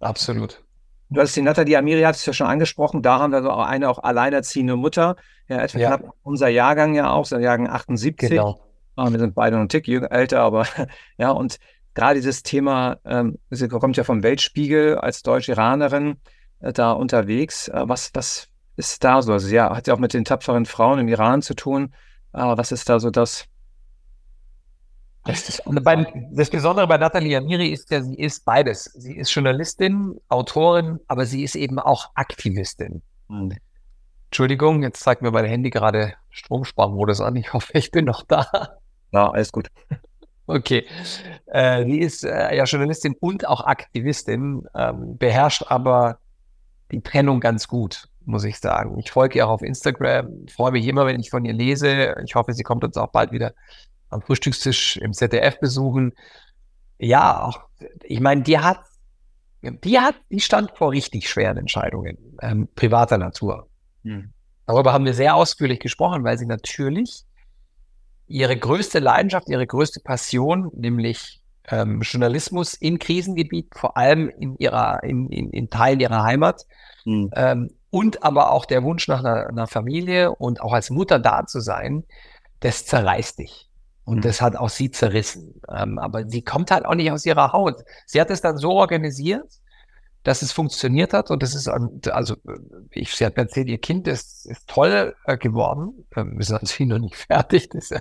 Speaker 2: absolut.
Speaker 1: Du hast die Nathalie Amiri, hat es ja schon angesprochen, da haben wir so eine auch alleinerziehende Mutter, ja, etwa ja. knapp unser Jahrgang ja auch, unser Jahrgang 78. Genau. Ah, wir sind beide noch ein Tick älter, aber *laughs* ja, und gerade dieses Thema, ähm, sie kommt ja vom Weltspiegel als Deutsch-Iranerin äh, da unterwegs. Äh, was, was ist da so? Also ja, hat ja auch mit den tapferen Frauen im Iran zu tun. Aber was ist da so das?
Speaker 2: Das, das, das Besondere bei Nathalie Amiri ist ja, sie ist beides. Sie ist Journalistin, Autorin, aber sie ist eben auch Aktivistin. Hm. Entschuldigung, jetzt zeigt mir mein Handy gerade Stromsparmodus an. Ich hoffe, ich bin noch da.
Speaker 1: Ja, alles gut.
Speaker 2: Okay. Äh, sie ist äh, ja Journalistin und auch Aktivistin, ähm, beherrscht aber die Trennung ganz gut, muss ich sagen. Ich folge ihr auch auf Instagram, freue mich immer, wenn ich von ihr lese. Ich hoffe, sie kommt uns auch bald wieder am Frühstückstisch im ZDF besuchen. Ja, auch, ich meine, die hat, die hat, die stand vor richtig schweren Entscheidungen ähm, privater Natur. Hm. Darüber haben wir sehr ausführlich gesprochen, weil sie natürlich ihre größte Leidenschaft, ihre größte Passion, nämlich ähm, Journalismus in Krisengebieten, vor allem in ihrer, in, in, in Teilen ihrer Heimat, mhm. ähm, und aber auch der Wunsch nach einer, einer, Familie und auch als Mutter da zu sein, das zerreißt dich. Und mhm. das hat auch sie zerrissen. Ähm, aber sie kommt halt auch nicht aus ihrer Haut. Sie hat es dann so organisiert, dass es funktioniert hat und das ist, also ich, sie hat mir erzählt, ihr Kind ist, ist toll äh, geworden. Ähm, wir sind *laughs* natürlich noch nicht fertig. Das ja,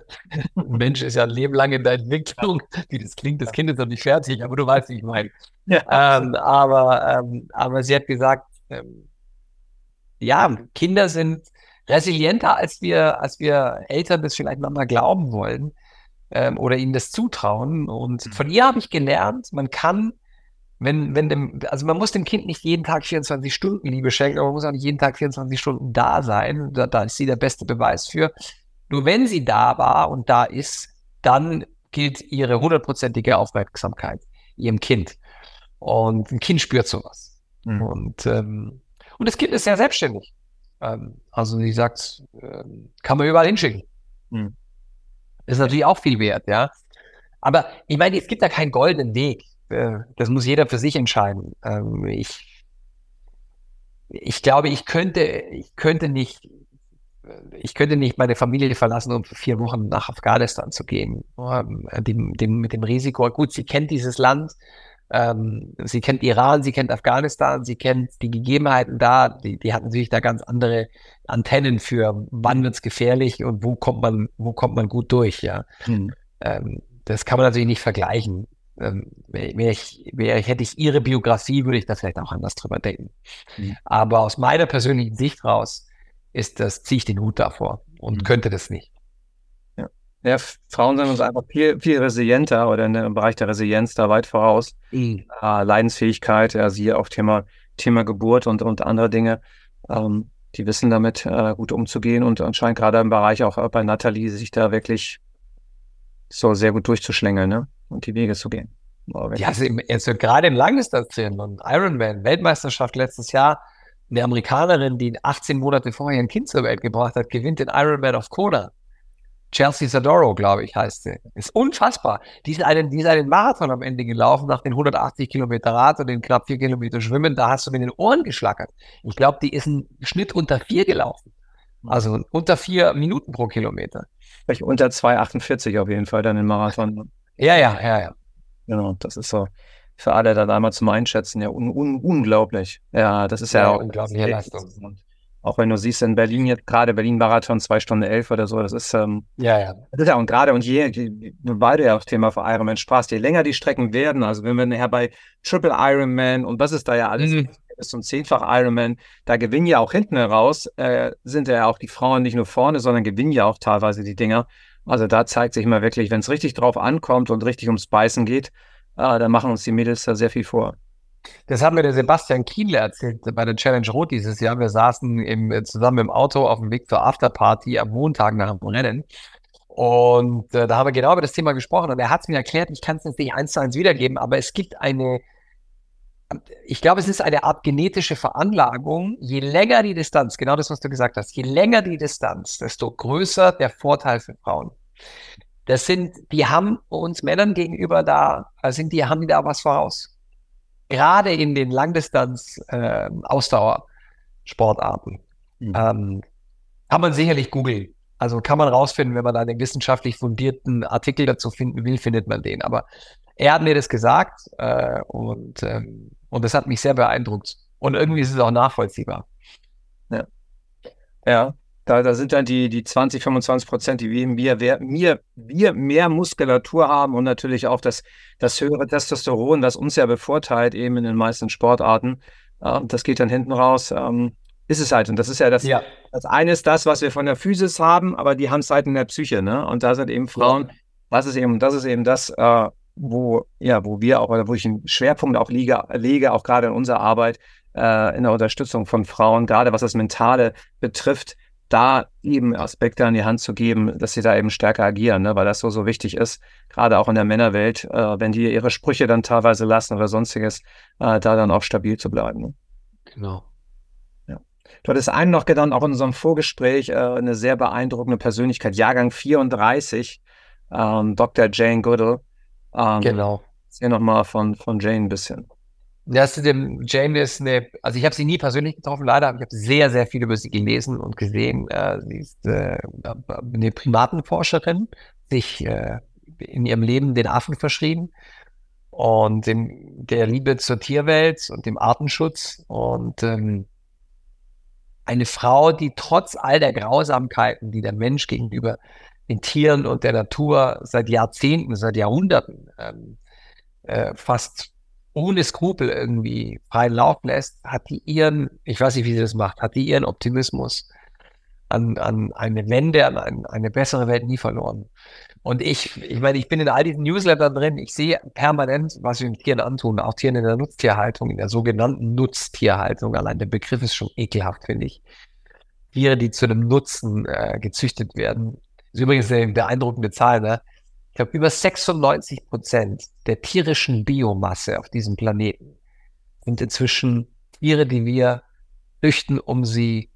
Speaker 2: ein Mensch ist ja ein Leben lang in der Entwicklung. Wie das klingt, das Kind ist noch nicht fertig, aber du weißt, wie ich meine. Ja. Ähm, aber, ähm, aber sie hat gesagt, ähm, ja, Kinder sind resilienter, als wir, als wir Eltern das vielleicht manchmal glauben wollen ähm, oder ihnen das zutrauen. Und mhm. von ihr habe ich gelernt, man kann wenn, wenn dem, also man muss dem Kind nicht jeden Tag 24 Stunden Liebe schenken, aber man muss auch nicht jeden Tag 24 Stunden da sein. Da, da ist sie der beste Beweis für. Nur wenn sie da war und da ist, dann gilt ihre hundertprozentige Aufmerksamkeit ihrem Kind. Und ein Kind spürt sowas. Mhm. Und, ähm, und das Kind ist sehr selbstständig. Ähm, also sie sagt, ähm, kann man überall hinschicken. Mhm. Ist natürlich auch viel wert, ja. Aber ich meine, es gibt da keinen goldenen Weg. Äh, das muss jeder für sich entscheiden. Ähm, ich, ich glaube, ich könnte, ich könnte nicht, ich könnte nicht meine Familie verlassen, um vier Wochen nach Afghanistan zu gehen. Ähm, dem, dem, mit dem Risiko, gut, sie kennt dieses Land, ähm, sie kennt Iran, sie kennt Afghanistan, sie kennt die Gegebenheiten da, die, die hat natürlich da ganz andere Antennen für, wann wird's gefährlich und wo kommt man, wo kommt man gut durch, ja. Hm. Ähm, das kann man natürlich nicht vergleichen ähm, wäre ich, wär, hätte ich ihre Biografie, würde ich da vielleicht auch anders drüber denken. Mhm. Aber aus meiner persönlichen Sicht raus ist das, ziehe ich den Hut davor und mhm. könnte das nicht.
Speaker 1: Ja. Frauen sind uns einfach viel, viel resilienter oder im Bereich der Resilienz da weit voraus. Mhm. Äh, Leidensfähigkeit, ja, siehe auch Thema, Thema Geburt und, und andere Dinge. Ähm, die wissen damit äh, gut umzugehen und anscheinend gerade im Bereich auch bei Nathalie sich da wirklich so sehr gut durchzuschlängeln, ne? und die Wege zu gehen.
Speaker 2: Ja, also, also gerade im Langdistanzrennen und Ironman, Weltmeisterschaft letztes Jahr, eine Amerikanerin, die 18 Monate vorher ein Kind zur Welt gebracht hat, gewinnt den Ironman of Kona. Chelsea Zadoro, glaube ich, heißt sie. Ist unfassbar. Die ist, einen, die ist einen Marathon am Ende gelaufen, nach den 180 Kilometer Rad und den knapp vier Kilometer Schwimmen. Da hast du mir den Ohren geschlackert. Ich glaube, die ist ein Schnitt unter vier gelaufen. Also unter vier Minuten pro Kilometer.
Speaker 1: Vielleicht unter 2,48 auf jeden Fall dann im Marathon.
Speaker 2: Ja, ja, ja, ja.
Speaker 1: Genau, das ist so für alle dann einmal zum Einschätzen ja un un unglaublich. Ja, das ist ja, ja auch unglaubliche Leistung. Auch wenn du siehst, in Berlin jetzt gerade Berlin-Marathon zwei Stunden elf oder so, das ist ähm, ja, ja. Das ist ja und gerade und je, je beide ja auch Thema für Ironman Spaß, je länger die Strecken werden, also wenn wir nachher bei Triple Ironman und was ist da ja alles mhm. bis zum zehnfach Ironman, da gewinnen ja auch hinten heraus, äh, sind ja auch die Frauen nicht nur vorne, sondern gewinnen ja auch teilweise die Dinger. Also da zeigt sich mal wirklich, wenn es richtig drauf ankommt und richtig ums Beißen geht, äh, dann machen uns die Mädels da sehr viel vor.
Speaker 2: Das hat mir der Sebastian Kienle erzählt bei der Challenge Rot dieses Jahr. Wir saßen im, zusammen im Auto auf dem Weg zur Afterparty am Montag nach dem Rennen. Und äh, da haben wir genau über das Thema gesprochen und er hat es mir erklärt, ich kann es nicht eins zu eins wiedergeben, aber es gibt eine, ich glaube, es ist eine Art genetische Veranlagung. Je länger die Distanz, genau das, was du gesagt hast, je länger die Distanz, desto größer der Vorteil für Frauen. Das sind, die haben uns Männern gegenüber da, sind die, haben die da was voraus. Gerade in den Langdistanz-Ausdauersportarten. Äh, mhm. ähm, kann man sicherlich googeln. Also kann man rausfinden, wenn man da einen wissenschaftlich fundierten Artikel dazu finden will, findet man den. Aber er hat mir das gesagt äh, und, ähm, und das hat mich sehr beeindruckt. Und irgendwie ist es auch nachvollziehbar.
Speaker 1: Ja. Ja, da, da sind dann die, die 20, 25 Prozent, die wir, wir, wir, wir mehr Muskulatur haben und natürlich auch das, das höhere Testosteron, das uns ja bevorteilt, eben in den meisten Sportarten. Ja, das geht dann hinten raus. Ähm, ist es halt. Und das ist ja das, ja. das eine ist das, was wir von der Physis haben, aber die haben es halt in der Psyche, ne? Und da sind eben Frauen, das ist eben, das ist eben das, äh, wo, ja, wo wir auch, oder wo ich einen Schwerpunkt auch liege, lege, auch gerade in unserer Arbeit, äh, in der Unterstützung von Frauen, gerade was das Mentale betrifft, da eben Aspekte an die Hand zu geben, dass sie da eben stärker agieren, ne? weil das so, so wichtig ist, gerade auch in der Männerwelt, äh, wenn die ihre Sprüche dann teilweise lassen oder sonstiges, äh, da dann auch stabil zu bleiben. Ne?
Speaker 2: Genau.
Speaker 1: Ja. Du hattest einen noch genannt, auch in unserem Vorgespräch, äh, eine sehr beeindruckende Persönlichkeit, Jahrgang 34, ähm, Dr. Jane Goodall.
Speaker 2: Ähm, genau.
Speaker 1: Erzähl nochmal von, von Jane ein bisschen.
Speaker 2: Ja, ist dem ist eine, also ich habe sie nie persönlich getroffen, leider, aber ich habe sehr, sehr viel über sie gelesen und gesehen. Äh, sie ist äh, eine Primatenforscherin, sich äh, in ihrem Leben den Affen verschrieben und dem, der Liebe zur Tierwelt und dem Artenschutz und ähm, eine Frau, die trotz all der Grausamkeiten, die der Mensch gegenüber den Tieren und der Natur seit Jahrzehnten, seit Jahrhunderten ähm, äh, fast ohne Skrupel irgendwie freien Lauf lässt, hat die ihren, ich weiß nicht, wie sie das macht, hat die ihren Optimismus an, an eine Wende, an ein, eine bessere Welt nie verloren. Und ich, ich meine, ich bin in all diesen Newslettern drin, ich sehe permanent, was wir den Tieren antun, auch Tieren in der Nutztierhaltung, in der sogenannten Nutztierhaltung. Allein der Begriff ist schon ekelhaft, finde ich. Tiere, die zu einem Nutzen äh, gezüchtet werden. Ist übrigens eine beeindruckende Zahl, ne? Ich glaube, über 96 Prozent der tierischen Biomasse auf diesem Planeten sind inzwischen Tiere, die wir züchten, um sie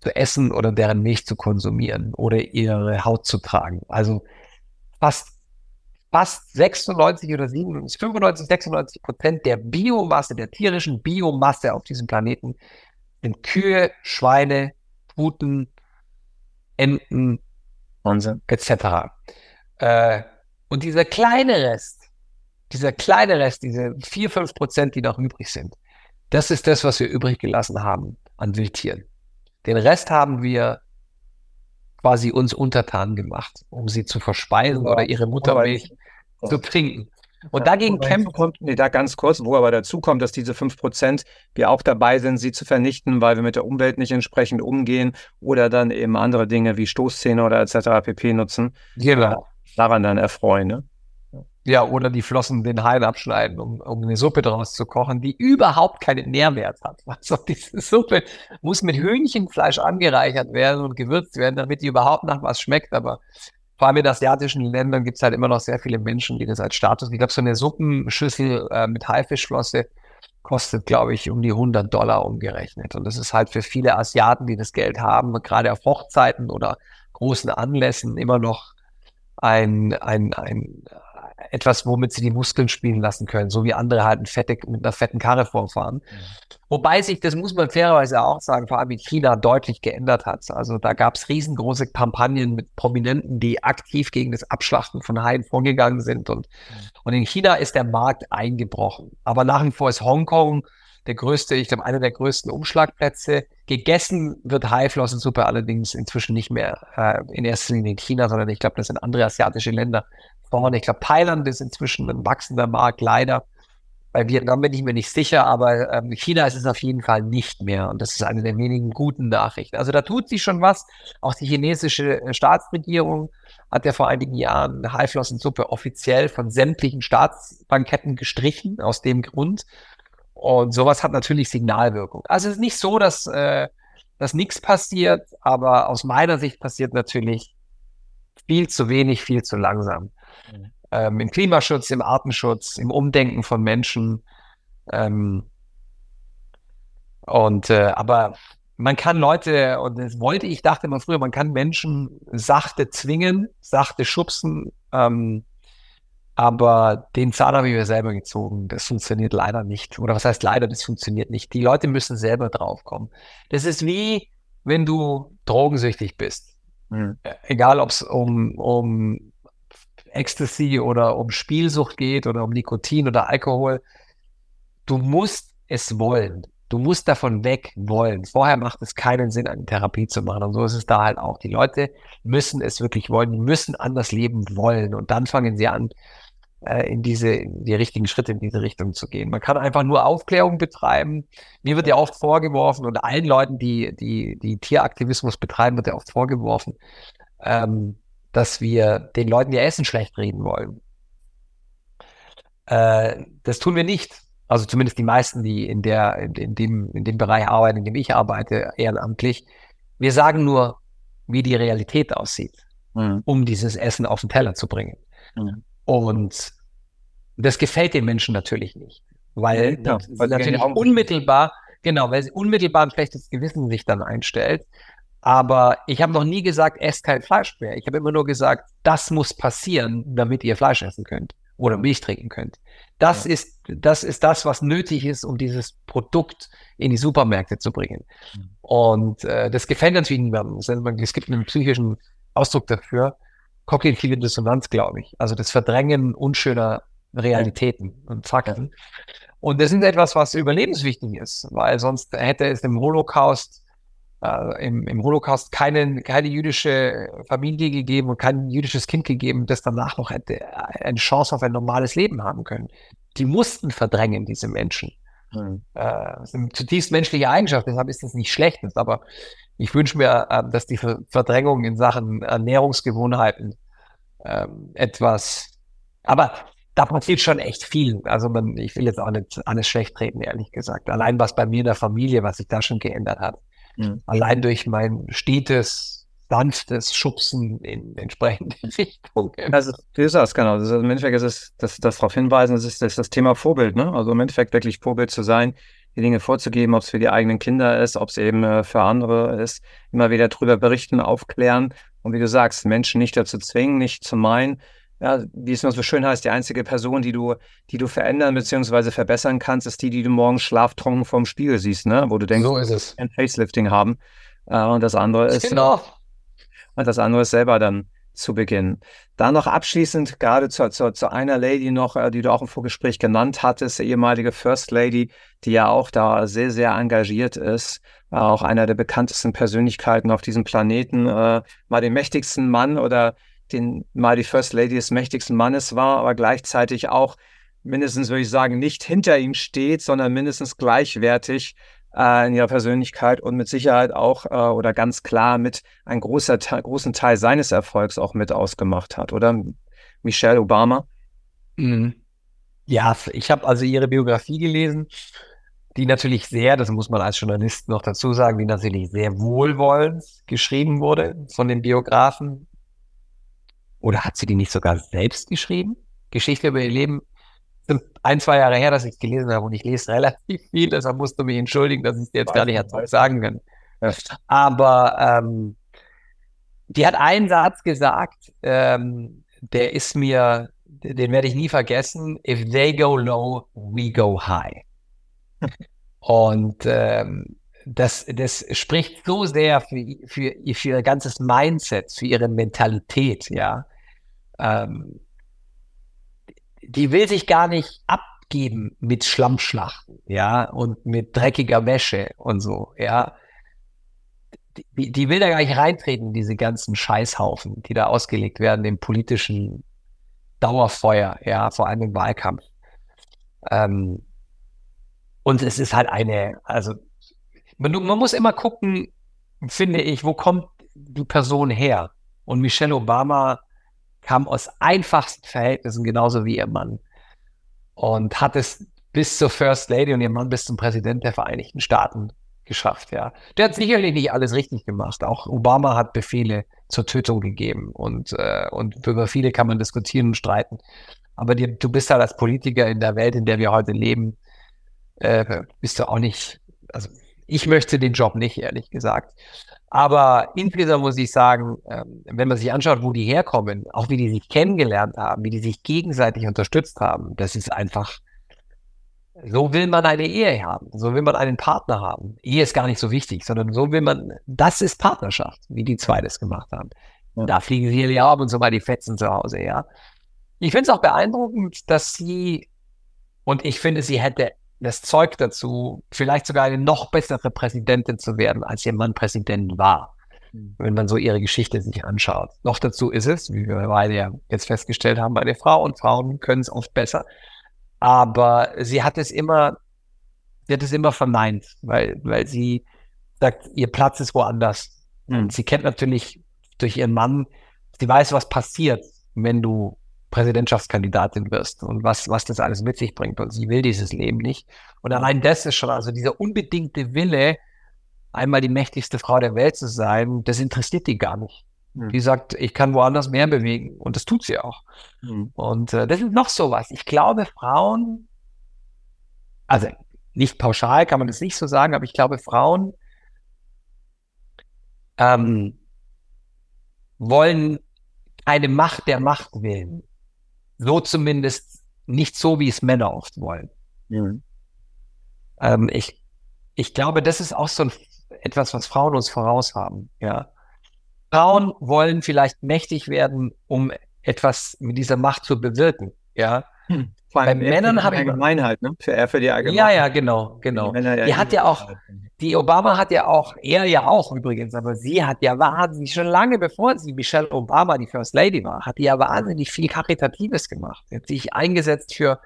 Speaker 2: zu essen oder deren Milch zu konsumieren oder ihre Haut zu tragen. Also fast, fast 96 oder 97, 95, 96 Prozent der Biomasse, der tierischen Biomasse auf diesem Planeten sind Kühe, Schweine, Puten, Enten, Wahnsinn. etc. Äh, und dieser kleine Rest, dieser kleine Rest, diese vier, fünf Prozent, die noch übrig sind, das ist das, was wir übrig gelassen haben an Wildtieren. Den Rest haben wir quasi uns untertan gemacht, um sie zu verspeisen ja, oder ihre Muttermilch ja. zu trinken. Und dagegen kämpft.
Speaker 1: Kommt, nee, da ganz kurz, wo aber dazu kommt, dass diese fünf Prozent wir auch dabei sind, sie zu vernichten, weil wir mit der Umwelt nicht entsprechend umgehen oder dann eben andere Dinge wie Stoßzähne oder etc. pp. nutzen.
Speaker 2: Genau
Speaker 1: daran dann erfreuen. Ne?
Speaker 2: Ja, oder die Flossen den Haien abschneiden, um, um eine Suppe daraus zu kochen, die überhaupt keinen Nährwert hat. *laughs* Also diese Suppe muss mit Hühnchenfleisch angereichert werden und gewürzt werden, damit die überhaupt nach was schmeckt. Aber vor allem in asiatischen Ländern gibt es halt immer noch sehr viele Menschen, die das als Status. Ich glaube, so eine Suppenschüssel äh, mit Haifischflosse kostet, glaube ich, um die 100 Dollar umgerechnet. Und das ist halt für viele Asiaten, die das Geld haben, gerade auf Hochzeiten oder großen Anlässen immer noch ein, ein, ein etwas, womit sie die Muskeln spielen lassen können, so wie andere halt fette, mit einer fetten Karre vorfahren. Mhm. Wobei sich, das muss man fairerweise auch sagen, vor allem in China deutlich geändert hat. Also da gab es riesengroße Kampagnen mit Prominenten, die aktiv gegen das Abschlachten von Haien vorgegangen sind. Und, mhm. und in China ist der Markt eingebrochen. Aber nach wie vor ist Hongkong der größte, ich glaube, einer der größten Umschlagplätze. Gegessen wird Haiflossensuppe allerdings inzwischen nicht mehr äh, in erster Linie in China, sondern ich glaube, das sind andere asiatische Länder vorne. Ich glaube, Thailand ist inzwischen ein wachsender Markt, leider. Bei Vietnam bin ich mir nicht sicher, aber ähm, China ist es auf jeden Fall nicht mehr. Und das ist eine der wenigen guten Nachrichten. Also da tut sich schon was. Auch die chinesische äh, Staatsregierung hat ja vor einigen Jahren Haiflossensuppe offiziell von sämtlichen Staatsbanketten gestrichen, aus dem Grund. Und sowas hat natürlich Signalwirkung. Also es ist nicht so, dass, äh, dass nichts passiert, aber aus meiner Sicht passiert natürlich viel zu wenig, viel zu langsam. Mhm. Ähm, Im Klimaschutz, im Artenschutz, im Umdenken von Menschen. Ähm, und äh, aber man kann Leute, und das wollte ich, dachte immer früher, man kann Menschen sachte zwingen, sachte schubsen, ähm, aber den Zahn habe ich mir selber gezogen. Das funktioniert leider nicht. Oder was heißt leider, das funktioniert nicht. Die Leute müssen selber draufkommen. Das ist wie, wenn du drogensüchtig bist. Mhm. Egal, ob es um, um Ecstasy oder um Spielsucht geht oder um Nikotin oder Alkohol. Du musst es wollen. Du musst davon weg wollen. Vorher macht es keinen Sinn, eine Therapie zu machen. Und so ist es da halt auch. Die Leute müssen es wirklich wollen. Die müssen anders leben wollen. Und dann fangen sie an, äh, in diese, in die richtigen Schritte in diese Richtung zu gehen. Man kann einfach nur Aufklärung betreiben. Mir wird ja oft vorgeworfen und allen Leuten, die, die, die Tieraktivismus betreiben, wird ja oft vorgeworfen, ähm, dass wir den Leuten ihr Essen schlecht reden wollen. Äh, das tun wir nicht. Also zumindest die meisten, die in der, in, in, dem, in dem Bereich arbeiten, in dem ich arbeite, ehrenamtlich. Wir sagen nur, wie die Realität aussieht, mhm. um dieses Essen auf den Teller zu bringen. Mhm. Und das gefällt den Menschen natürlich nicht, weil ja, weil natürlich unmittelbar Genau, weil sie unmittelbar ein schlechtes Gewissen sich dann einstellt. Aber ich habe noch nie gesagt, esst kein Fleisch mehr. Ich habe immer nur gesagt, das muss passieren, damit ihr Fleisch essen könnt oder Milch trinken könnt. Das ja. ist, das ist das, was nötig ist, um dieses Produkt in die Supermärkte zu bringen. Mhm. Und äh, das gefällt natürlich niemandem. Es gibt einen psychischen Ausdruck dafür. Kognitive Dissonanz, glaube ich. Also das Verdrängen unschöner Realitäten und Fakten. Und das ist etwas, was überlebenswichtig ist, weil sonst hätte es im Holocaust, äh, im, im Holocaust keine, keine jüdische Familie gegeben und kein jüdisches Kind gegeben, das danach noch hätte eine Chance auf ein normales Leben haben können. Die mussten verdrängen, diese Menschen. Mhm. Äh, das ist eine zutiefst menschliche Eigenschaft, deshalb ist das nicht schlecht. Aber ich wünsche mir, äh, dass die Verdrängung in Sachen Ernährungsgewohnheiten äh, etwas, aber da passiert schon echt viel. Also man, ich will jetzt auch nicht alles schlecht treten, ehrlich gesagt. Allein was bei mir in der Familie, was sich da schon geändert hat. Mhm. Allein durch mein stetes, sanftes Schubsen in entsprechende *laughs* Richtungen.
Speaker 1: Also, du sagst, genau. Das ist, Im Endeffekt ist es, das, das darauf hinweisen, das ist, das das Thema Vorbild, ne? Also im Endeffekt wirklich Vorbild zu sein, die Dinge vorzugeben, ob es für die eigenen Kinder ist, ob es eben äh, für andere ist, immer wieder darüber berichten, aufklären und wie du sagst, Menschen nicht dazu zwingen, nicht zu meinen, ja, wie es immer so schön heißt, die einzige Person, die du, die du verändern bzw. verbessern kannst, ist die, die du morgens schlaftrunken vorm Spiegel siehst, ne? Wo du denkst,
Speaker 2: so ist es.
Speaker 1: ein Facelifting haben. Äh, und das andere ist.
Speaker 2: Genau.
Speaker 1: Und das andere ist selber dann zu beginnen. Dann noch abschließend, gerade zu, zu, zu einer Lady noch, äh, die du auch im Vorgespräch genannt hattest, ehemalige First Lady, die ja auch da sehr, sehr engagiert ist, war auch einer der bekanntesten Persönlichkeiten auf diesem Planeten, äh, mal den mächtigsten Mann oder den mal die First Lady des mächtigsten Mannes war, aber gleichzeitig auch mindestens, würde ich sagen, nicht hinter ihm steht, sondern mindestens gleichwertig äh, in ihrer Persönlichkeit und mit Sicherheit auch äh, oder ganz klar mit einem großer, großen Teil seines Erfolgs auch mit ausgemacht hat, oder? Michelle Obama?
Speaker 2: Mhm. Ja, ich habe also ihre Biografie gelesen, die natürlich sehr, das muss man als Journalist noch dazu sagen, die natürlich sehr wohlwollend geschrieben wurde von den Biografen. Oder hat sie die nicht sogar selbst geschrieben? Geschichte über ihr Leben. Sind ein, zwei Jahre her, dass ich es gelesen habe und ich lese relativ viel, deshalb musst du mich entschuldigen, dass ich dir jetzt gar nicht sagen kann. Aber ähm, die hat einen Satz gesagt, ähm, der ist mir, den werde ich nie vergessen. If they go low, we go high. und ähm, das, das spricht so sehr für, für, für ihr ganzes Mindset, für ihre Mentalität, ja ähm, die will sich gar nicht abgeben mit Schlammschlachten, ja, und mit dreckiger Wäsche und so, ja. Die, die will da gar nicht reintreten, diese ganzen Scheißhaufen, die da ausgelegt werden im politischen Dauerfeuer, ja, vor allem im Wahlkampf. Ähm, und es ist halt eine, also man, man muss immer gucken, finde ich, wo kommt die Person her? Und Michelle Obama kam aus einfachsten Verhältnissen, genauso wie ihr Mann. Und hat es bis zur First Lady und ihr Mann bis zum Präsident der Vereinigten Staaten geschafft, ja. Der hat sicherlich nicht alles richtig gemacht. Auch Obama hat Befehle zur Tötung gegeben und, äh, und über viele kann man diskutieren und streiten. Aber die, du bist halt als Politiker in der Welt, in der wir heute leben, äh, bist du auch nicht, also ich möchte den Job nicht, ehrlich gesagt. Aber insgesamt muss ich sagen, ähm, wenn man sich anschaut, wo die herkommen, auch wie die sich kennengelernt haben, wie die sich gegenseitig unterstützt haben, das ist einfach, so will man eine Ehe haben, so will man einen Partner haben. Ehe ist gar nicht so wichtig, sondern so will man, das ist Partnerschaft, wie die zwei das gemacht haben. Ja. Da fliegen sie ja ab und zu mal die Fetzen zu Hause, ja. Ich finde es auch beeindruckend, dass sie, und ich finde, sie hätte das Zeug dazu, vielleicht sogar eine noch bessere Präsidentin zu werden, als ihr Mann Präsident war. Mhm. Wenn man so ihre Geschichte sich anschaut. Noch dazu ist es, wie wir beide ja jetzt festgestellt haben, eine Frau und Frauen können es oft besser. Aber sie hat es immer, sie hat es immer verneint, weil, weil sie sagt, ihr Platz ist woanders. Mhm. Sie kennt natürlich durch ihren Mann, sie weiß, was passiert, wenn du Präsidentschaftskandidatin wirst und was, was das alles mit sich bringt. Und sie will dieses Leben nicht. Und allein das ist schon, also dieser unbedingte Wille, einmal die mächtigste Frau der Welt zu sein, das interessiert die gar nicht. Mhm. Die sagt, ich kann woanders mehr bewegen. Und das tut sie auch. Mhm. Und äh, das ist noch sowas. Ich glaube, Frauen, also nicht pauschal kann man das nicht so sagen, aber ich glaube, Frauen ähm, wollen eine Macht der Macht wählen. So zumindest nicht so, wie es Männer oft wollen. Mhm. Ähm, ich, ich glaube, das ist auch so ein, etwas, was Frauen uns voraus haben. Ja. Frauen wollen vielleicht mächtig werden, um etwas mit dieser Macht zu bewirken. Ja.
Speaker 1: Hm. Bei Männern habe ich Allgemeinheit, ne? Für, eher für die
Speaker 2: Allgemeinheit. Ja, ja, genau, genau. Die, ja die hat ja auch, die Obama hat ja auch, er ja auch übrigens, aber sie hat ja wahnsinnig, schon lange bevor sie Michelle Obama die First Lady war, hat die ja wahnsinnig viel Karitatives gemacht. Sie hat sich eingesetzt für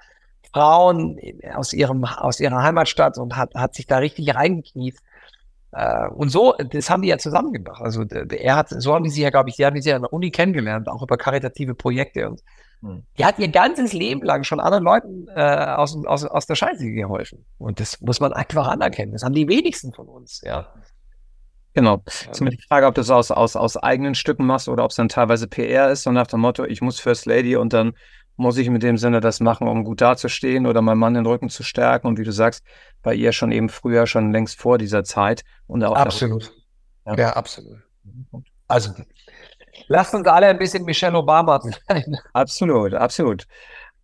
Speaker 2: Frauen aus ihrem, aus ihrer Heimatstadt und hat, hat sich da richtig reingekniet. Äh, und so, das haben die ja zusammengebracht. Also er hat, so haben die sich ja, glaube ich, die haben sich ja an der Uni kennengelernt, auch über karitative Projekte und. Die hat ihr ganzes Leben lang schon anderen Leuten äh, aus, aus, aus der Scheiße geholfen. Und das muss man einfach anerkennen. Das haben die wenigsten von uns, ja.
Speaker 1: Genau. Es ist mir die Frage, ob du es aus, aus, aus eigenen Stücken machst oder ob es dann teilweise PR ist, so nach dem Motto, ich muss First Lady und dann muss ich mit dem Sinne das machen, um gut dazustehen oder meinem Mann den Rücken zu stärken. Und wie du sagst, bei ihr schon eben früher, schon längst vor dieser Zeit. Und auch
Speaker 2: absolut. Ja. ja, absolut. Also Lasst uns alle ein bisschen Michelle Obama
Speaker 1: sein. *laughs* Absolut, absolut.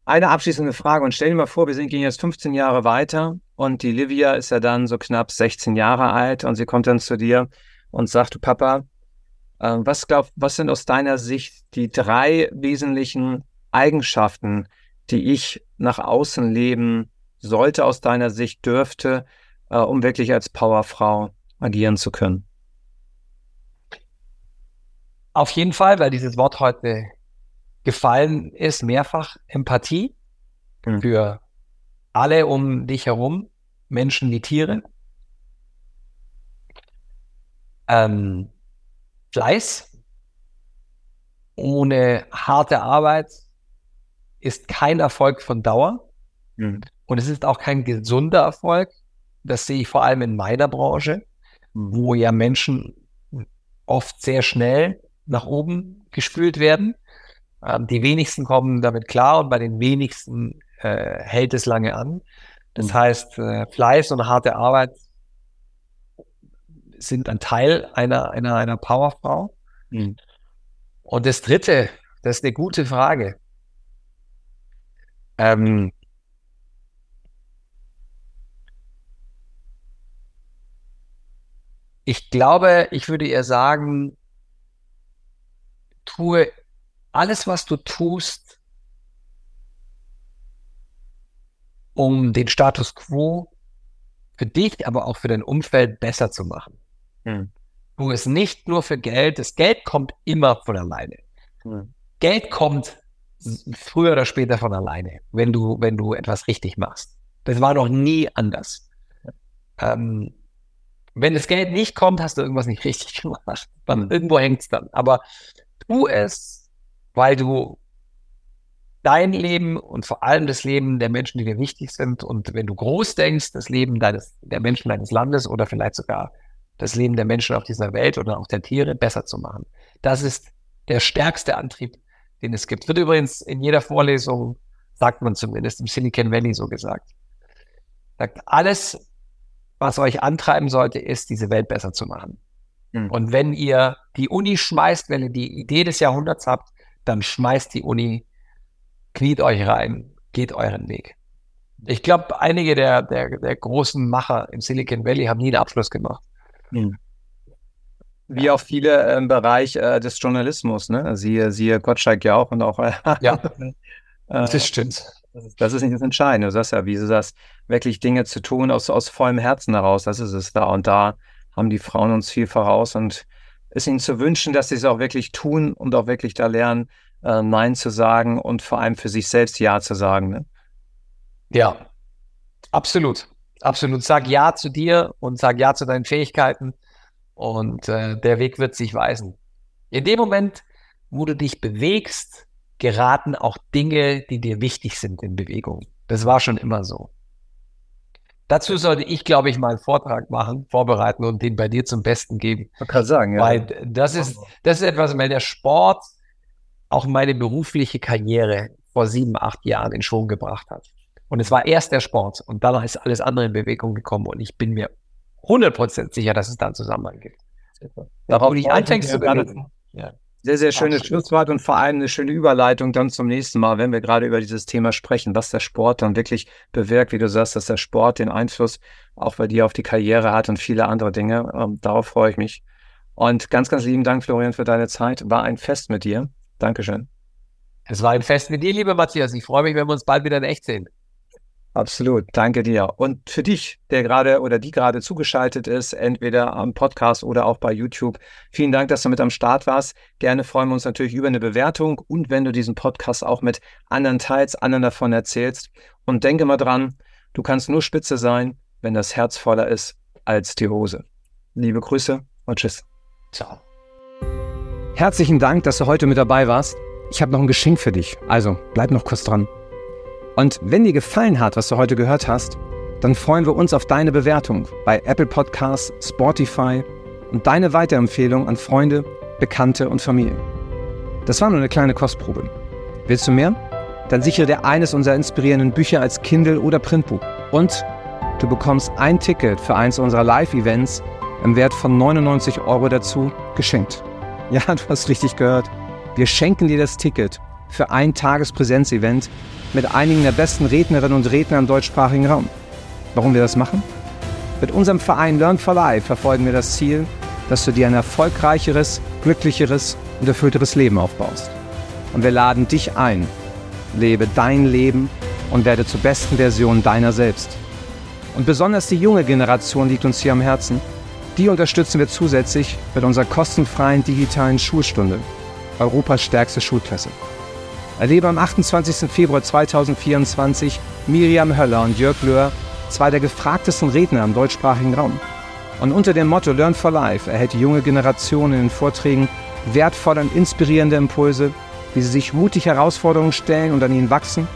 Speaker 1: Eine abschließende Frage und stell dir mal vor, wir sind gehen jetzt 15 Jahre weiter und die Livia ist ja dann so knapp 16 Jahre alt und sie kommt dann zu dir und sagt, Papa, äh, was glaub, was sind aus deiner Sicht die drei wesentlichen Eigenschaften, die ich nach außen leben sollte aus deiner Sicht dürfte, äh, um wirklich als Powerfrau agieren zu können?
Speaker 2: Auf jeden Fall, weil dieses Wort heute gefallen ist, mehrfach Empathie mhm. für alle um dich herum, Menschen wie Tiere. Ähm, Fleiß. Ohne harte Arbeit ist kein Erfolg von Dauer. Mhm. Und es ist auch kein gesunder Erfolg. Das sehe ich vor allem in meiner Branche, mhm. wo ja Menschen oft sehr schnell nach oben gespült werden. Ähm, die wenigsten kommen damit klar und bei den wenigsten äh, hält es lange an. Das mhm. heißt, äh, Fleiß und harte Arbeit sind ein Teil einer, einer, einer Powerfrau. Mhm. Und das dritte, das ist eine gute Frage. Ähm, ich glaube, ich würde eher sagen, tue alles, was du tust, um den Status quo für dich, aber auch für dein Umfeld besser zu machen. Hm. Tu es nicht nur für Geld. Das Geld kommt immer von alleine. Hm. Geld kommt früher oder später von alleine, wenn du, wenn du etwas richtig machst. Das war noch nie anders. Ähm, wenn das Geld nicht kommt, hast du irgendwas nicht richtig *laughs* gemacht. Dann, hm. irgendwo hängt es dann. Aber tu es, weil du dein Leben und vor allem das Leben der Menschen, die dir wichtig sind und wenn du groß denkst, das Leben deines, der Menschen deines Landes oder vielleicht sogar das Leben der Menschen auf dieser Welt oder auch der Tiere besser zu machen. Das ist der stärkste Antrieb, den es gibt. Wird übrigens in jeder Vorlesung, sagt man zumindest im Silicon Valley so gesagt. Sagt, alles, was euch antreiben sollte, ist, diese Welt besser zu machen. Mhm. Und wenn ihr die Uni schmeißt, wenn ihr die Idee des Jahrhunderts habt, dann schmeißt die Uni, kniet euch rein, geht euren Weg. Ich glaube, einige der, der, der großen Macher im Silicon Valley haben nie einen Abschluss gemacht. Mhm.
Speaker 1: Wie auch viele im Bereich äh, des Journalismus, ne? Siehe, siehe Gottschalk ja auch und auch. Äh, *laughs*
Speaker 2: ja, das stimmt.
Speaker 1: Das ist, das ist, nicht das Entscheidende. Du sagst ja, wie du sagst, wirklich Dinge zu tun aus, aus vollem Herzen heraus, das ist es da. Und da haben die Frauen uns viel voraus und es ihnen zu wünschen, dass sie es auch wirklich tun und auch wirklich da lernen, äh, Nein zu sagen und vor allem für sich selbst Ja zu sagen. Ne?
Speaker 2: Ja, absolut. Absolut. Sag Ja zu dir und sag Ja zu deinen Fähigkeiten und äh, der Weg wird sich weisen. In dem Moment, wo du dich bewegst, geraten auch Dinge, die dir wichtig sind in Bewegung. Das war schon immer so. Dazu sollte ich, glaube ich, mal einen Vortrag machen, vorbereiten und den bei dir zum Besten geben.
Speaker 1: Man kann sagen, ja.
Speaker 2: Weil das ist, das ist etwas, weil der Sport auch meine berufliche Karriere vor sieben, acht Jahren in Schwung gebracht hat. Und es war erst der Sport und dann ist alles andere in Bewegung gekommen und ich bin mir 100% sicher, dass es da einen Zusammenhang gibt.
Speaker 1: Darauf ich anfängst zu benutzen. Ja. Sehr, sehr schönes. Schlusswort und vor allem eine schöne Überleitung dann zum nächsten Mal, wenn wir gerade über dieses Thema sprechen, was der Sport dann wirklich bewirkt, wie du sagst, dass der Sport den Einfluss auch bei dir auf die Karriere hat und viele andere Dinge. Ähm, darauf freue ich mich. Und ganz, ganz lieben Dank, Florian, für deine Zeit. War ein Fest mit dir. Dankeschön.
Speaker 2: Es war ein Fest mit dir, lieber Matthias. Ich freue mich, wenn wir uns bald wieder in echt sehen.
Speaker 1: Absolut, danke dir. Und für dich, der gerade oder die gerade zugeschaltet ist, entweder am Podcast oder auch bei YouTube, vielen Dank, dass du mit am Start warst. Gerne freuen wir uns natürlich über eine Bewertung und wenn du diesen Podcast auch mit anderen teilst, anderen davon erzählst. Und denke mal dran, du kannst nur spitze sein, wenn das Herz voller ist als die Hose. Liebe Grüße und tschüss. Ciao. Herzlichen Dank, dass du heute mit dabei warst. Ich habe noch ein Geschenk für dich. Also bleib noch kurz dran. Und wenn dir gefallen hat, was du heute gehört hast, dann freuen wir uns auf deine Bewertung bei Apple Podcasts, Spotify und deine Weiterempfehlung an Freunde, Bekannte und Familie. Das war nur eine kleine Kostprobe. Willst du mehr? Dann sichere dir eines unserer inspirierenden Bücher als Kindle oder Printbuch. Und du bekommst ein Ticket für eins unserer Live-Events im Wert von 99 Euro dazu geschenkt. Ja, *laughs* du hast richtig gehört. Wir schenken dir das Ticket für ein Tagespräsenzevent mit einigen der besten Rednerinnen und Redner im deutschsprachigen Raum. Warum wir das machen? Mit unserem Verein Learn for Life verfolgen wir das Ziel, dass du dir ein erfolgreicheres, glücklicheres und erfüllteres Leben aufbaust. Und wir laden dich ein. Lebe dein Leben und werde zur besten Version deiner selbst. Und besonders die junge Generation liegt uns hier am Herzen. Die unterstützen wir zusätzlich mit unserer kostenfreien digitalen Schulstunde, Europas stärkste Schulklasse. Erlebe am 28. Februar 2024 Miriam Höller und Jörg Löhr, zwei der gefragtesten Redner im deutschsprachigen Raum. Und unter dem Motto Learn for Life erhält die junge Generation in den Vorträgen wertvolle und inspirierende Impulse, wie sie sich mutig Herausforderungen stellen und an ihnen wachsen,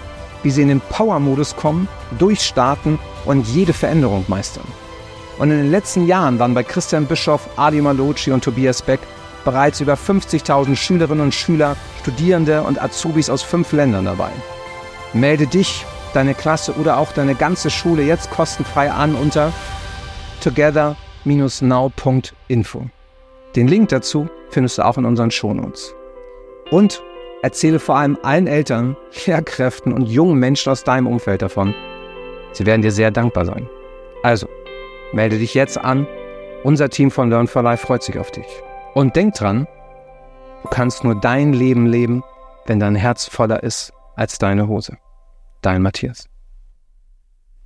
Speaker 1: wie sie in den Power-Modus kommen, durchstarten und jede Veränderung meistern. Und in den letzten Jahren waren bei Christian Bischoff, Adi Malocci und Tobias Beck bereits über 50.000 Schülerinnen und Schüler, Studierende und Azubis aus fünf Ländern dabei. Melde dich, deine Klasse oder auch deine ganze Schule jetzt kostenfrei an unter together-now.info. Den Link dazu findest du auch in unseren Shownotes. Und erzähle vor allem allen Eltern, *laughs* Lehrkräften und jungen Menschen aus deinem Umfeld davon. Sie werden dir sehr dankbar sein. Also, melde dich jetzt an. Unser Team von Learn for Life freut sich auf dich. Und denk dran, du kannst nur dein Leben leben, wenn dein Herz voller ist als deine Hose. Dein Matthias.